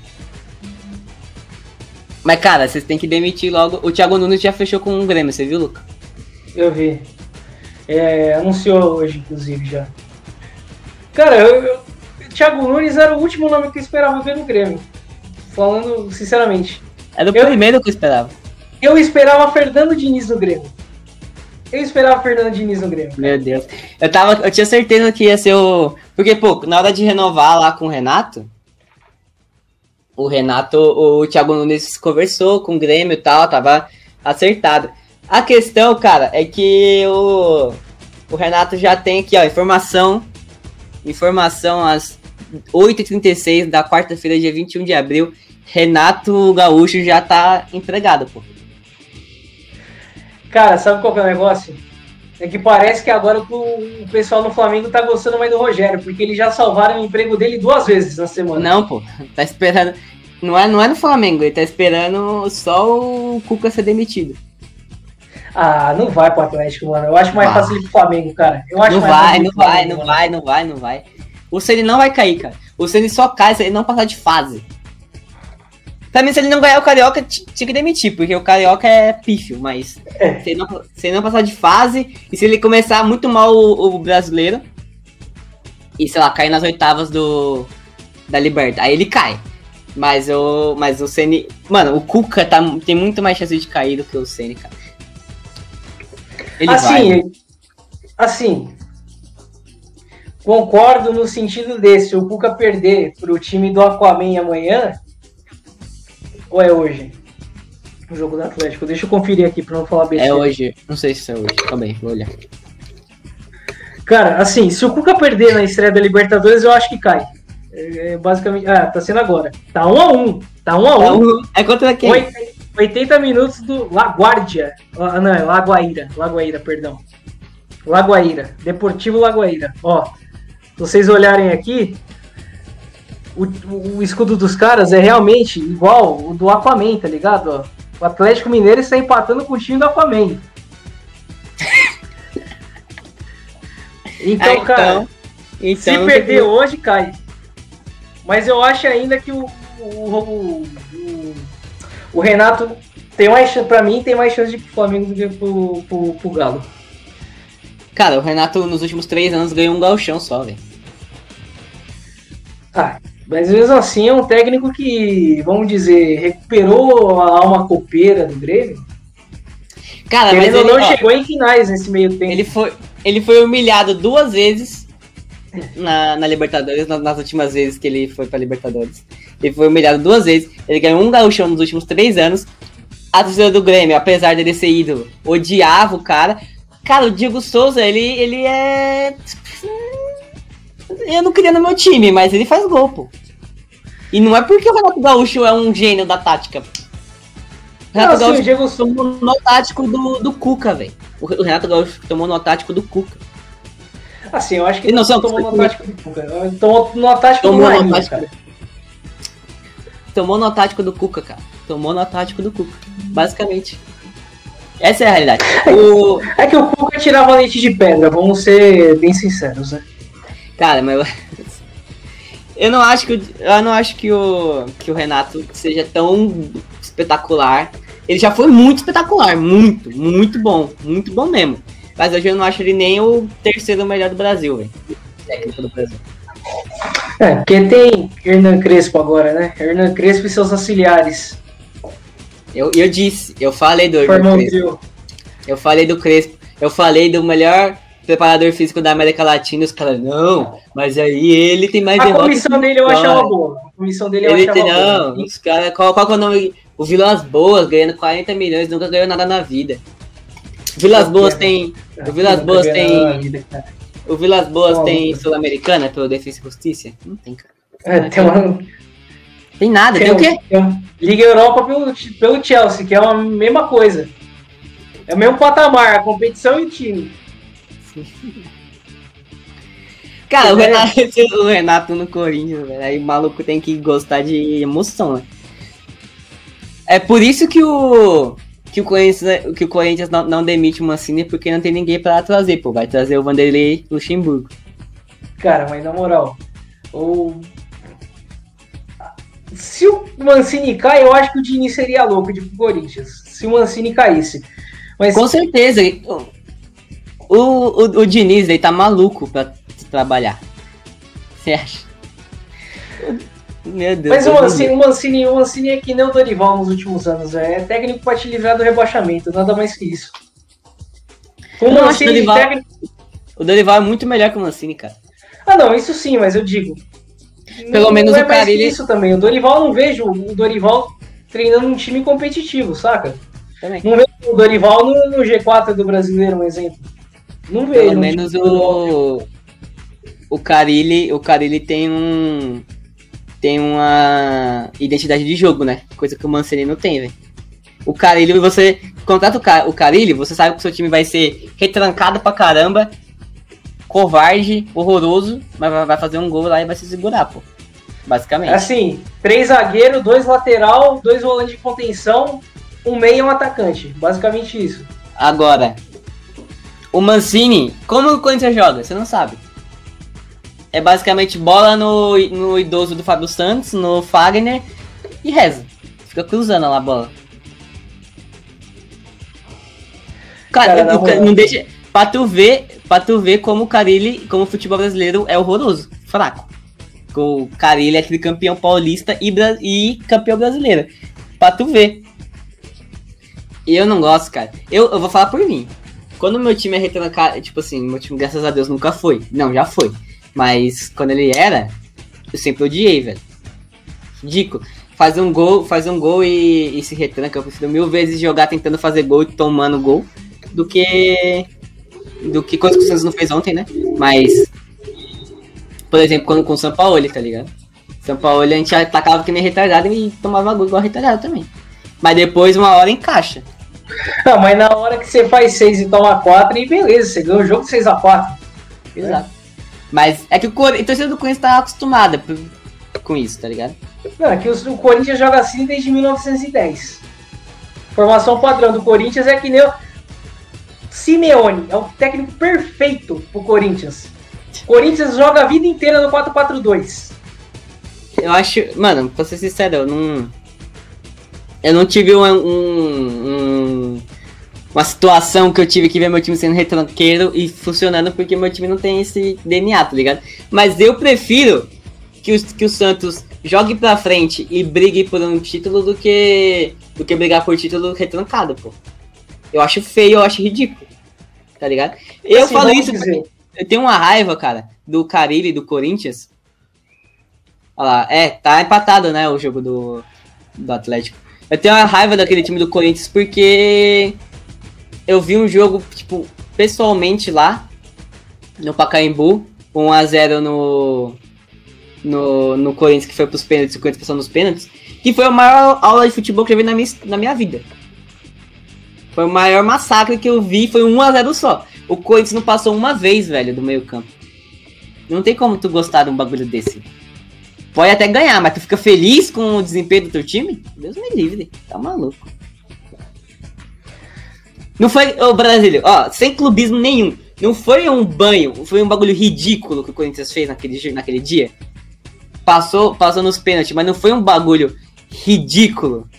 Mas cara, vocês têm que demitir logo. O Thiago Nunes já fechou com o Grêmio, você viu, Luca? Eu vi. É, anunciou hoje, inclusive, já. Cara, eu, eu, Thiago Nunes era o último nome que eu esperava ver no Grêmio. Falando sinceramente. Era o eu, primeiro que eu esperava. Eu esperava Fernando Diniz no Grêmio. Eu esperava Fernando Diniz no Grêmio. Meu Deus. Eu, tava, eu tinha certeza que ia ser o. Porque, pô, na hora de renovar lá com o Renato, o Renato, o Thiago Nunes conversou com o Grêmio e tal, tava acertado. A questão, cara, é que o, o Renato já tem aqui, ó, informação. Informação às 8h36 da quarta-feira, dia 21 de abril. Renato Gaúcho já tá empregado, pô. Cara, sabe qual que é o negócio? É que parece que agora o pessoal no Flamengo tá gostando mais do Rogério, porque eles já salvaram o emprego dele duas vezes na semana. Não, pô, tá esperando. Não é, não é no Flamengo, ele tá esperando só o Cuca ser demitido. Ah, não vai pro Atlético, mano. Eu acho mais vai. fácil pro Flamengo, cara. Eu acho não vai, não vai, Flamengo, não mano. vai, não vai, não vai. O Ceni não vai cair, cara. O Ceni só cai se ele não passar de fase. Também se ele não ganhar o Carioca, tinha que demitir, porque o Carioca é pífio, mas é. Se, ele não, se ele não passar de fase, e se ele começar muito mal o, o brasileiro, e sei lá, cair nas oitavas do da Liberta, aí ele cai. Mas o, mas o Ceni, mano, o Cuca tá, tem muito mais chance de cair do que o Ceni, cara. Ele assim, vai. assim, concordo no sentido desse, o Cuca perder pro time do Aquaman amanhã, ou é hoje? O jogo do Atlético. Deixa eu conferir aqui pra não falar É besteira. hoje. Não sei se é hoje. Aí, vou olhar. Cara, assim, se o Cuca perder na estreia da Libertadores, eu acho que cai. É, é basicamente. Ah, tá sendo agora. Tá 1 a 1 Tá 1 a 1 É, um- é contra quem? Oit- 80 minutos do Laguardia. Ah, não, é Lagoaíra. Lagoaíra, perdão. Lagoaíra. Deportivo Lagoaíra. Ó, se vocês olharem aqui, o, o escudo dos caras é realmente igual o do Aquaman, tá ligado? O Atlético Mineiro está empatando com o time do Aquaman. Então, Ah, cara, então se perder hoje, cai. Mas eu acho ainda que o, o, o, o- Renato tem mais chance, pra mim, tem mais chance de ir pro Flamengo do que pro, pro, pro Galo. Cara, o Renato nos últimos três anos ganhou um galchão só, velho. Ah, mas mesmo assim é um técnico que, vamos dizer, recuperou a alma copeira do Grêmio. Cara, mas Querendo ele, não, ó, chegou em finais nesse meio tempo. ele, foi, ele foi humilhado duas vezes na, na Libertadores, nas, nas últimas vezes que ele foi pra Libertadores. Ele foi humilhado duas vezes. Ele ganhou um gauchão nos últimos três anos. A torcida do Grêmio, apesar dele ser ídolo, odiava o cara. Cara, o Diego Souza, ele, ele é. Eu não queria no meu time, mas ele faz gol, pô. E não é porque o Renato Gaúcho é um gênio da tática. O Não, Renato assim, Gaúcho Souza- tomou no tático do, do Cuca, velho. O Renato Gaúcho tomou no tático do Cuca. Assim, eu acho que Ele não são- tomou no tático do Cuca. Tomou no tático do Tomou Marinho, tático. cara. Tomou no tático do Cuca, cara. Tomou no tático do Cuca. Basicamente. Essa é a realidade. O, É que o Cuca tirava leite de pedra, vamos ser bem sinceros, né? Cara, mas eu, não acho que o- eu não acho que o que o Renato seja tão espetacular. Ele já foi muito espetacular, muito, muito bom, muito bom mesmo. Mas hoje eu não acho ele nem o terceiro melhor do Brasil, velho. Técnico do Brasil. É, porque tem Hernan Crespo agora, né? Hernan Crespo e seus auxiliares. Eu, eu disse, eu falei do um Crespo, eu falei do Crespo, eu falei do melhor preparador físico da América Latina, os caras, não, mas aí ele tem mais A derrotas comissão que dele eu vitórias." achava boa. A comissão dele eu Ele achava tem, não, boa. os caras, qual, qual que é o nome? O Vilas Boas ganhando 40 milhões, nunca ganhou nada na vida. O Vilas Boas tem. O Vilas Boas tem- vida. O Vilas Boas Não, tem não. Sul-Americana pelo Defesa e Justiça? Não tem, cara. É, tem uma, Tem nada, tem, o quê? tem Liga Europa pelo, pelo Chelsea, que é a mesma coisa. É o mesmo patamar, a competição e o time. Cara, o É. Renato, o Renato no Corinthians, velho. Aí o maluco tem que gostar de emoção, né? É por isso que o. Que o Corinthians, que o Corinthians não, não demite o Mancini porque não tem ninguém pra trazer, pô. Vai trazer o Vanderlei Luxemburgo. Cara, mas na moral, o... se o Mancini cai, eu acho que o Diniz seria louco de Corinthians. Se o Mancini caísse. Mas Com certeza. O, o, o Diniz, ele tá maluco pra trabalhar. Você acha? Meu Deus. Mas o Mancini, o, Mancini, o Mancini é que nem o Dorival nos últimos anos. É técnico pra te livrar do rebaixamento, nada mais que isso. O não Mancini Dorival- técnico. O Dorival é muito melhor que o Mancini, cara. Ah, não, isso sim, mas eu digo. Pelo não, menos não é o ele- isso também. O Dorival não vejo o Dorival treinando um time competitivo, saca? Também. Não vejo o Dorival no, no G4 do brasileiro, um exemplo. Não vejo. Pelo menos o. O Carilli, o Carilli tem um. Tem uma identidade de jogo, né? Coisa que o Mancini não tem, velho. O Carilli, você contrata o, Ca- o Carilli, você sabe que o seu time vai ser retrancado pra caramba, covarde, horroroso, mas vai- vai fazer um gol lá e vai se segurar, pô. Basicamente. Assim, três zagueiros, dois lateral, dois volantes de contenção, um meio e um atacante. Basicamente isso. Agora, o Mancini, como o Corinthians joga? Você não sabe. É basicamente bola no, no idoso do Fábio Santos, no Fagner e reza. Fica cruzando lá a bola. Cara, Cara, na o ca- moral. não deixa. Pra tu ver, pra tu ver como o Carilli, como o futebol brasileiro é horroroso, fraco. O Carilli é aquele campeão paulista e, e campeão brasileiro. Pra tu ver. E eu não gosto, cara. Eu, eu vou falar por mim. Quando meu time é retrancado, tipo assim, meu time, graças a Deus, nunca foi. Não, já foi. Mas quando ele era, eu sempre odiei, velho. Ridículo. faz um gol, faz um gol e, e se retranca. Eu prefiro mil vezes jogar tentando fazer gol e tomando gol do que do que coisa que o Santos não fez ontem, né? Mas por exemplo, quando com o São Paulo, tá ligado? São Paulo a gente atacava que nem retardado e tomava gol igual retardado também. Mas depois uma hora encaixa. Não, mas na hora que você faz 6 e toma 4, e beleza, você ganha o jogo 6x4. Exato. Mas é que o, Cor... torcedor do Corinthians tá acostumada com isso, tá ligado? Não, é que o Corinthians joga assim desde 1910. Formação padrão do Corinthians é que nem o Simeone, é o técnico perfeito pro Corinthians. Corinthians joga a vida inteira no 4-4-2. Eu acho, mano, pra ser sincero, eu não. Eu não tive um, um, um, uma situação que eu tive que ver meu time sendo retranqueiro e funcionando porque meu time não tem esse DNA, tá ligado? Mas eu prefiro que, os, que o Santos jogue pra frente e brigue por um título do que do que brigar por título retrancado, pô. Eu acho feio, eu acho ridículo. Tá ligado? Eu assim, falo isso porque eu tenho uma raiva, cara, do Carilli do Corinthians. Olha lá, é, tá empatado, né, o jogo do, do Atlético. Eu tenho uma raiva daquele time do Corinthians porque eu vi um jogo, tipo, pessoalmente lá, no Pacaembu, 1x0 no, no, no Corinthians, que foi pros pênaltis, o Corinthians passou nos pênaltis, que foi a maior aula de futebol que eu vi na minha, na minha vida. Foi o maior massacre que eu vi, foi 1x0 só. O Corinthians não passou uma vez, velho, do meio campo. Não tem como tu gostar de um bagulho desse. Pode até ganhar, mas tu fica feliz com o desempenho do teu time? Deus me livre, tá maluco. Não foi, ô Brasília, ó, sem clubismo nenhum. Não foi um banho, foi um bagulho ridículo que o Corinthians fez naquele, naquele dia. Passou, passou nos pênaltis, mas não foi um bagulho ridículo.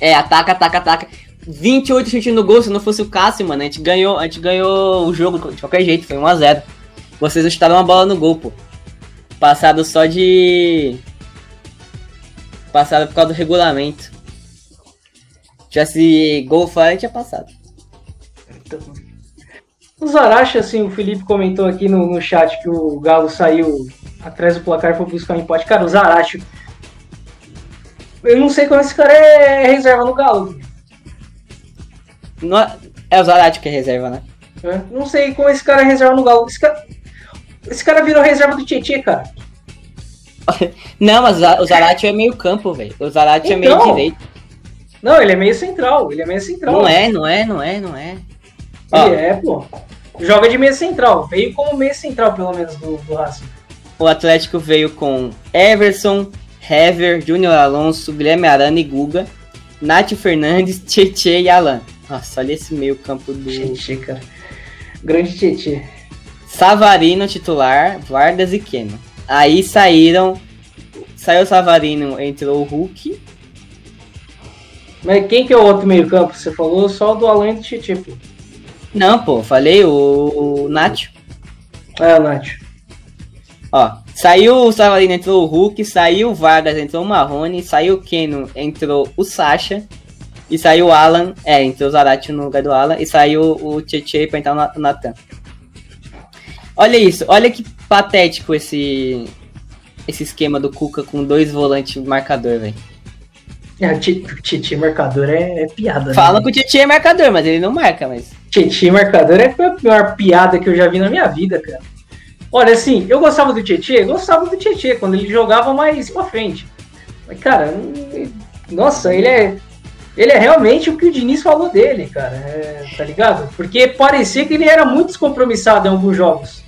É, ataca, ataca, ataca. 28 chutes no gol, se não fosse o Cássio, mano, a gente ganhou, a gente ganhou o jogo de qualquer jeito, foi 1x0. Vocês chutaram uma bola no gol, pô. Passado só de. Passado por causa do regulamento. Tivesse gol fora, tinha passado. O Zaracha, assim, o Felipe comentou aqui no, no chat que o Galo saiu atrás do placar e foi buscar um empate. Cara, o Zaracho. Eu não sei como esse cara é reserva no Galo. Não é, é o Zarate que é reserva, né? É, não sei como esse cara é reserva no Galo. Esse cara, esse cara virou reserva do Tietchan, cara. Não, mas o Zarate é meio campo, velho. O Zarate então, é meio então. direito. Não, ele é meio central. Ele é meio central. Não é, não é, não é, não é. Ele é, pô. Joga de meia central. Veio como meia central, pelo menos, do, do Racing. O Atlético veio com Everson, Hever, Júnior Alonso, Guilherme Arana e Guga, Nath Fernandes, Tietê e Alan. Nossa, olha esse meio campo do. Tietê, cara. Grande Tietê. Savarino titular, Vardas e Keno. Aí saíram. Saiu o Savarino, entrou o Hulk. Mas quem que é o outro meio campo? Você falou só do Alan e do pô. Não, pô, falei o, o Nacho. É, o Nacho. Ó, saiu o Savarino, entrou o Hulk, saiu o Vargas, entrou o Marrone, saiu o Keno, entrou o Sasha. E saiu o Alan, é, entrou o Zarate no lugar do Alan, e saiu o Tietchan pra entrar o Natan. Olha isso, olha que patético esse esse esquema do Cuca com dois volantes marcador, velho. É, o Tietchan marcador é, é piada. Né? Fala que o Tietchan é marcador, mas ele não marca, mas... Tietchan marcador é a pior piada que eu já vi na minha vida, cara. Olha, assim, eu gostava do Tietchan, gostava do Tietchan, quando ele jogava mais pra frente. Mas, cara, nossa, ele é ele é realmente o que o Diniz falou dele, cara. É, tá ligado? Porque parecia que ele era muito descompromissado em alguns jogos.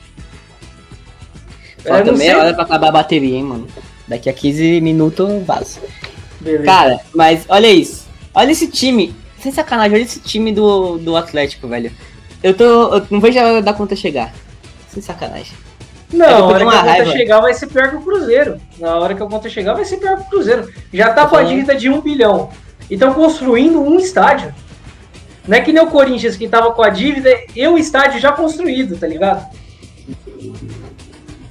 Falta meia hora pra acabar a bateria, hein, mano. Daqui a 15 minutos eu vazo. Beleza. Cara, mas olha isso. Olha esse time. Sem sacanagem, olha esse time do, do Atlético, velho. Eu tô. Eu não vejo a hora da conta chegar. Sem sacanagem. Não, na hora que a conta chegar vai ser pior que o Cruzeiro. Na hora que a conta chegar vai ser pior que o Cruzeiro. Já tá com a dívida de um bilhão e estão construindo um estádio. Não é que nem o Corinthians que tava com a dívida e o estádio já construído, tá ligado?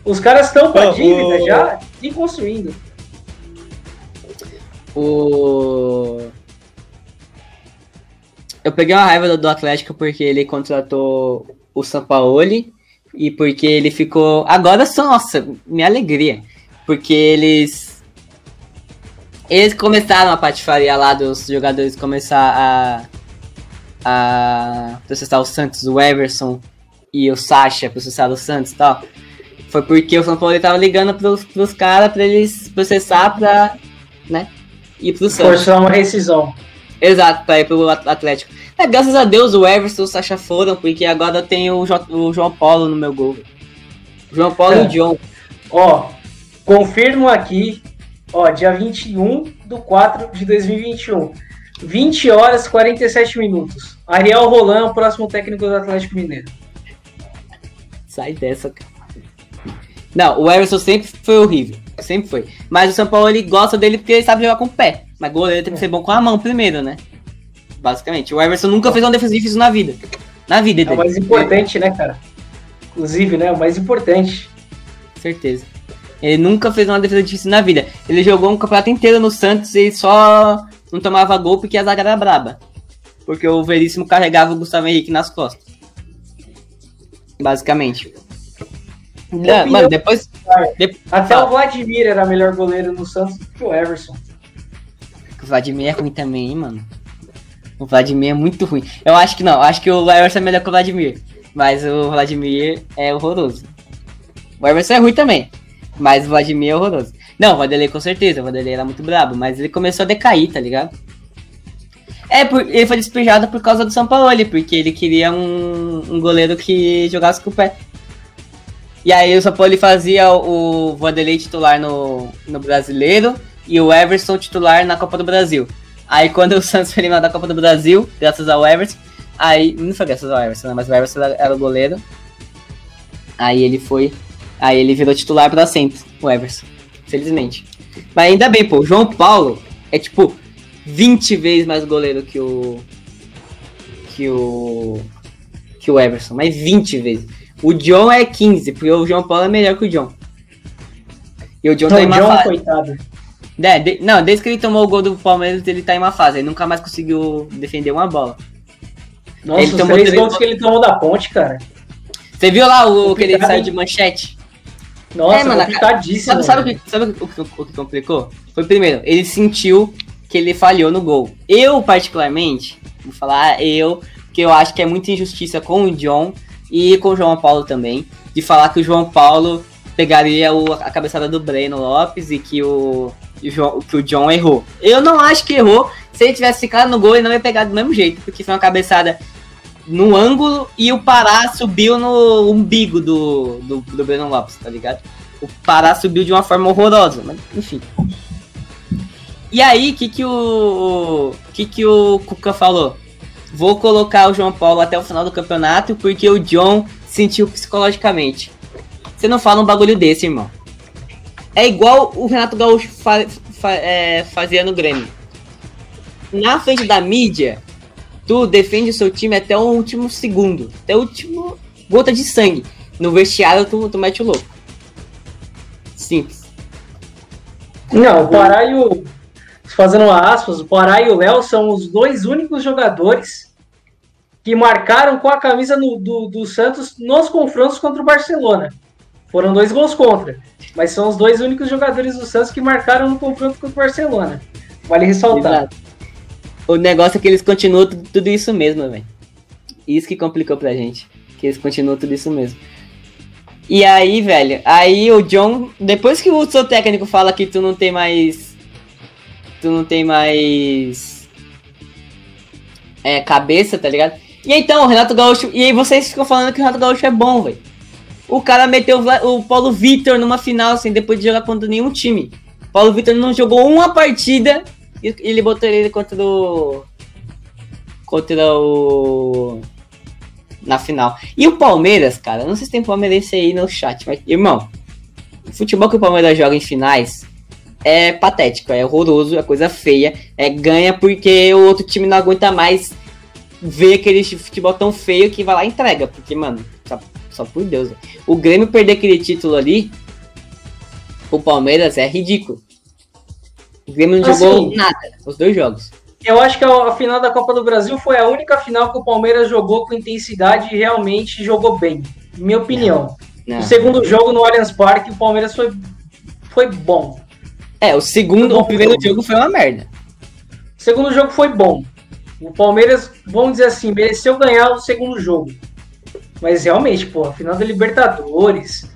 Os caras estão com a dívida já e construindo. O... Eu peguei uma raiva do Atlético porque ele contratou o Sampaoli e porque ele ficou. Agora só, nossa, minha alegria. Porque eles Eles começaram a patifaria lá dos jogadores começar a, a processar o Santos, o Everson e o Sacha processar o Santos e tal. Foi porque o São Paulo tava ligando pros, pros caras pra eles processar pra, né, ir pro Santos. Forçar uma rescisão. Exato, pra ir pro Atlético. É, graças a Deus o Everson e o Sacha foram, porque agora eu tenho o, jo o João Paulo no meu gol. João Paulo é. e o John. Ó, confirmo aqui, ó, dia 21 do 4 de 2021. 20 horas e 47 minutos. Ariel Roland, próximo técnico do Atlético Mineiro. Sai dessa, cara. Não, o Everson sempre foi horrível. Sempre foi. Mas o São Paulo ele gosta dele porque ele sabe jogar com o pé. Mas goleiro tem que ser bom com a mão primeiro, né? Basicamente. O Everson nunca fez uma defesa difícil na vida. Na vida dele. É o mais importante, né, cara? Inclusive, né? O mais importante. Certeza. Ele nunca fez uma defesa difícil na vida. Ele jogou um campeonato inteiro no Santos e só não tomava gol porque a zaga era braba. Porque o Veríssimo carregava o Gustavo Henrique nas costas. Basicamente. Não, mano, depois. Até o Vladimir era melhor goleiro no Santos do que o Everson. O Vladimir é ruim também, hein, mano. O Vladimir é muito ruim. Eu acho que não, acho que o Everson é melhor que o Vladimir. Mas o Vladimir é horroroso. O Everson é ruim também. Mas o Vladimir é horroroso. Não, o Vanderlei com certeza, o Vanderlei era muito brabo, mas ele começou a decair, tá ligado? É, por, ele foi despejado por causa do São Paulo, porque ele queria um, um goleiro que jogasse com o pé. E aí o São fazia o Vanderlei titular no, no Brasileiro e o Everson titular na Copa do Brasil. Aí quando o Santos foi eliminado da Copa do Brasil, graças ao Everson, aí. Não foi graças ao Everson, né? Mas o Everson era o goleiro. Aí ele foi. Aí ele virou titular pra sempre, o Everson. Felizmente. Mas ainda bem, pô, o João Paulo é tipo 20 vezes mais goleiro que o. Que o. Que o Everson, mas 20 vezes. O John é 15, porque o João Paulo é melhor que o John. E o John tá em uma fase. coitado. É, de... não, desde que ele tomou o gol do Palmeiras, ele tá em uma fase. Ele nunca mais conseguiu defender uma bola. Nossa, ele tomou três gols que ele tomou da ponte, cara. Você viu lá o que ele saiu de manchete? Nossa, é, mano, complicadíssimo. Sabe, sabe, o que, sabe o, que, o que complicou? Foi primeiro, ele sentiu que ele falhou no gol. Eu, particularmente, vou falar eu, porque eu acho que é muita injustiça com o John e com o João Paulo também, de falar que o João Paulo pegaria o, a cabeçada do Breno Lopes e que o, que o John errou. Eu não acho que errou. Se ele tivesse ficado no gol, ele não ia pegar do mesmo jeito, porque foi uma cabeçada no ângulo e o Pará subiu no umbigo do, do, do Breno Lopes, tá ligado? O Pará subiu de uma forma horrorosa, mas enfim. E aí, o que, que o. que, que o Cuca falou? Vou colocar o João Paulo até o final do campeonato porque o John sentiu psicologicamente. Você não fala um bagulho desse, irmão. É igual o Renato Gaúcho fa fa é, fazia no Grêmio. Na frente da mídia, tu defende o seu time até o último segundo, até o último gota de sangue. No vestiário, tu, tu mete o louco. Simples. Não, o Pará e o. Fazendo aspas, o Pará e o Léo são os dois únicos jogadores que marcaram com a camisa no, do, do Santos nos confrontos contra o Barcelona. Foram dois gols contra, mas são os dois únicos jogadores do Santos que marcaram no confronto contra o Barcelona. Vale ressaltar. O negócio é que eles continuam tudo isso mesmo, velho. Isso que complicou pra gente. Que eles continuam tudo isso mesmo. E aí, velho, aí o John, depois que o seu técnico fala que tu não tem mais. Tu não tem mais. É, cabeça, tá ligado? E então, o Renato Gaúcho. E aí vocês ficam falando que o Renato Gaúcho é bom, velho. O cara meteu o Paulo Vitor numa final, assim, depois de jogar contra nenhum time. Paulo Vitor não jogou uma partida e ele botou ele contra o. Contra o. Na final. E o Palmeiras, cara, não sei se tem palmeirense aí no chat, mas, irmão, o futebol que o Palmeiras joga em finais é patético, é horroroso, é coisa feia, é ganha porque o outro time não aguenta mais ver aquele futebol tão feio que vai lá e entrega. Porque, mano, só, só por Deus. O Grêmio perder aquele título ali, o Palmeiras é ridículo. O Grêmio não assim, jogou nada, os dois jogos. Eu acho que a, final da Copa do Brasil foi a única final que o Palmeiras jogou com intensidade e realmente jogou bem. Minha opinião. Não, não. O segundo jogo no Allianz Parque, o Palmeiras foi, foi bom. É, o segundo, o primeiro jogo foi uma merda. O segundo jogo foi bom. O Palmeiras, vamos dizer assim, mereceu ganhar o segundo jogo. Mas realmente, pô, a final da Libertadores.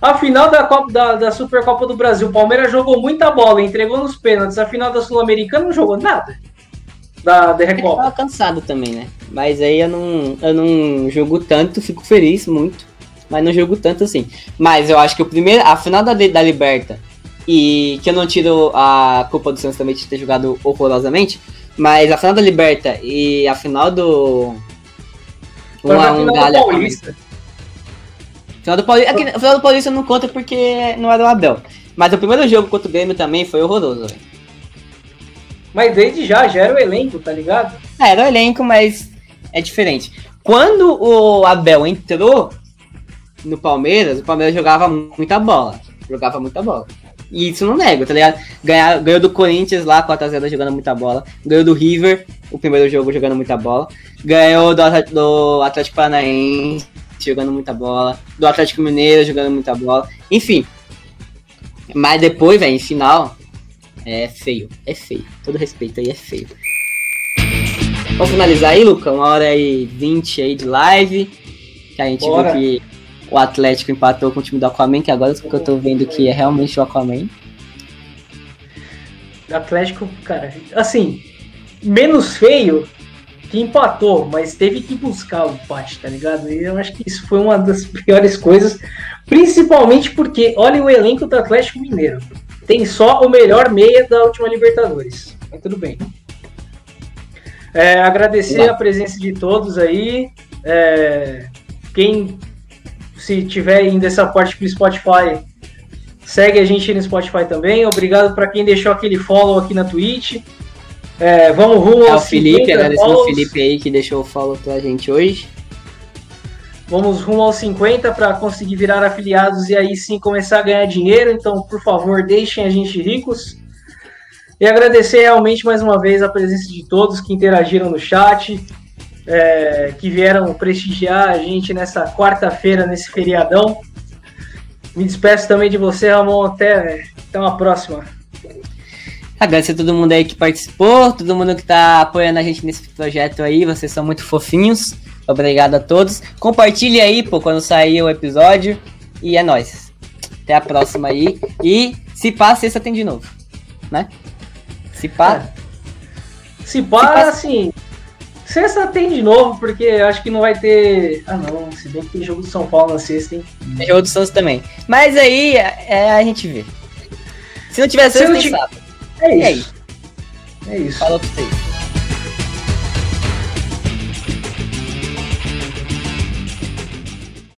A final da, Copa, da, da Supercopa do Brasil, o Palmeiras jogou muita bola, entregou nos pênaltis. A final da Sul-Americana não jogou nada. Da, da Eu Recopa. tava cansado também, né? Mas aí eu não, eu não jogo tanto, fico feliz muito. Mas não jogo tanto assim. Mas eu acho que o primeiro, a final da, da Liberta, e que eu não tiro a culpa do Santos também de ter jogado horrorosamente, mas a final da Liberta e a final do. Foi 1 a na 1 final do Galha- Paulista. Final do Paulista, é que, a final do Paulista não conta porque não era o Abel. Mas o primeiro jogo contra o Grêmio também foi horroroso, velho. Mas desde já, já era o elenco, tá ligado? É, era o elenco, mas é diferente. Quando o Abel entrou no Palmeiras, o Palmeiras jogava muita bola. Jogava muita bola. E isso não nego, tá ligado? Ganhar, ganhou do Corinthians lá, 4x0 jogando muita bola. Ganhou do River, o primeiro jogo jogando muita bola. Ganhou do, do Atlético Paranaense jogando muita bola. Do Atlético Mineiro jogando muita bola. Enfim. Mas depois, velho, em final, é feio. É feio. Todo respeito aí, é feio. Vamos finalizar aí, Luca? Uma hora e vinte aí de live. Que a gente Bora. viu que o Atlético empatou com o time do Aquaman, que agora que eu tô vendo que é realmente o Aquaman. Atlético, cara, assim, menos feio que empatou, mas teve que buscar o empate, tá ligado? E eu acho que isso foi uma das piores coisas, principalmente porque olha o elenco do Atlético Mineiro. Tem só o melhor meia da última Libertadores. Mas tudo bem. É, agradecer Olá. a presença de todos aí. É, quem se tiver indo essa parte pro Spotify, segue a gente no Spotify também. Obrigado para quem deixou aquele follow aqui na Twitch. É, vamos rumo É o aos Felipe, 50 agradecendo o follows. Felipe aí que deixou o follow pra gente hoje. Vamos rumo aos 50 para conseguir virar afiliados e aí sim começar a ganhar dinheiro. Então, por favor, deixem a gente ricos. E agradecer realmente mais uma vez a presença de todos que interagiram no chat, é, que vieram prestigiar a gente nessa quarta-feira, nesse feriadão. Me despeço também de você, Ramon. Até, até uma próxima. Agradecer a todo mundo aí que participou, todo mundo que tá apoiando a gente nesse projeto aí, vocês são muito fofinhos. Obrigado a todos. Compartilhe aí, pô, quando sair o episódio. E é nóis. Até a próxima aí. E se pá, sexta tem de novo. Né? Se pá. Se pá, Se pá- assim. Sexta tem de novo, porque eu acho que não vai ter. Ah, não. Se bem que tem jogo do São Paulo na sexta, hein? É jogo do Santos também. Mas aí é, a gente vê. Se não tiver Se sexta, não tem ti- sábado. É isso. É isso. Falou pra vocês.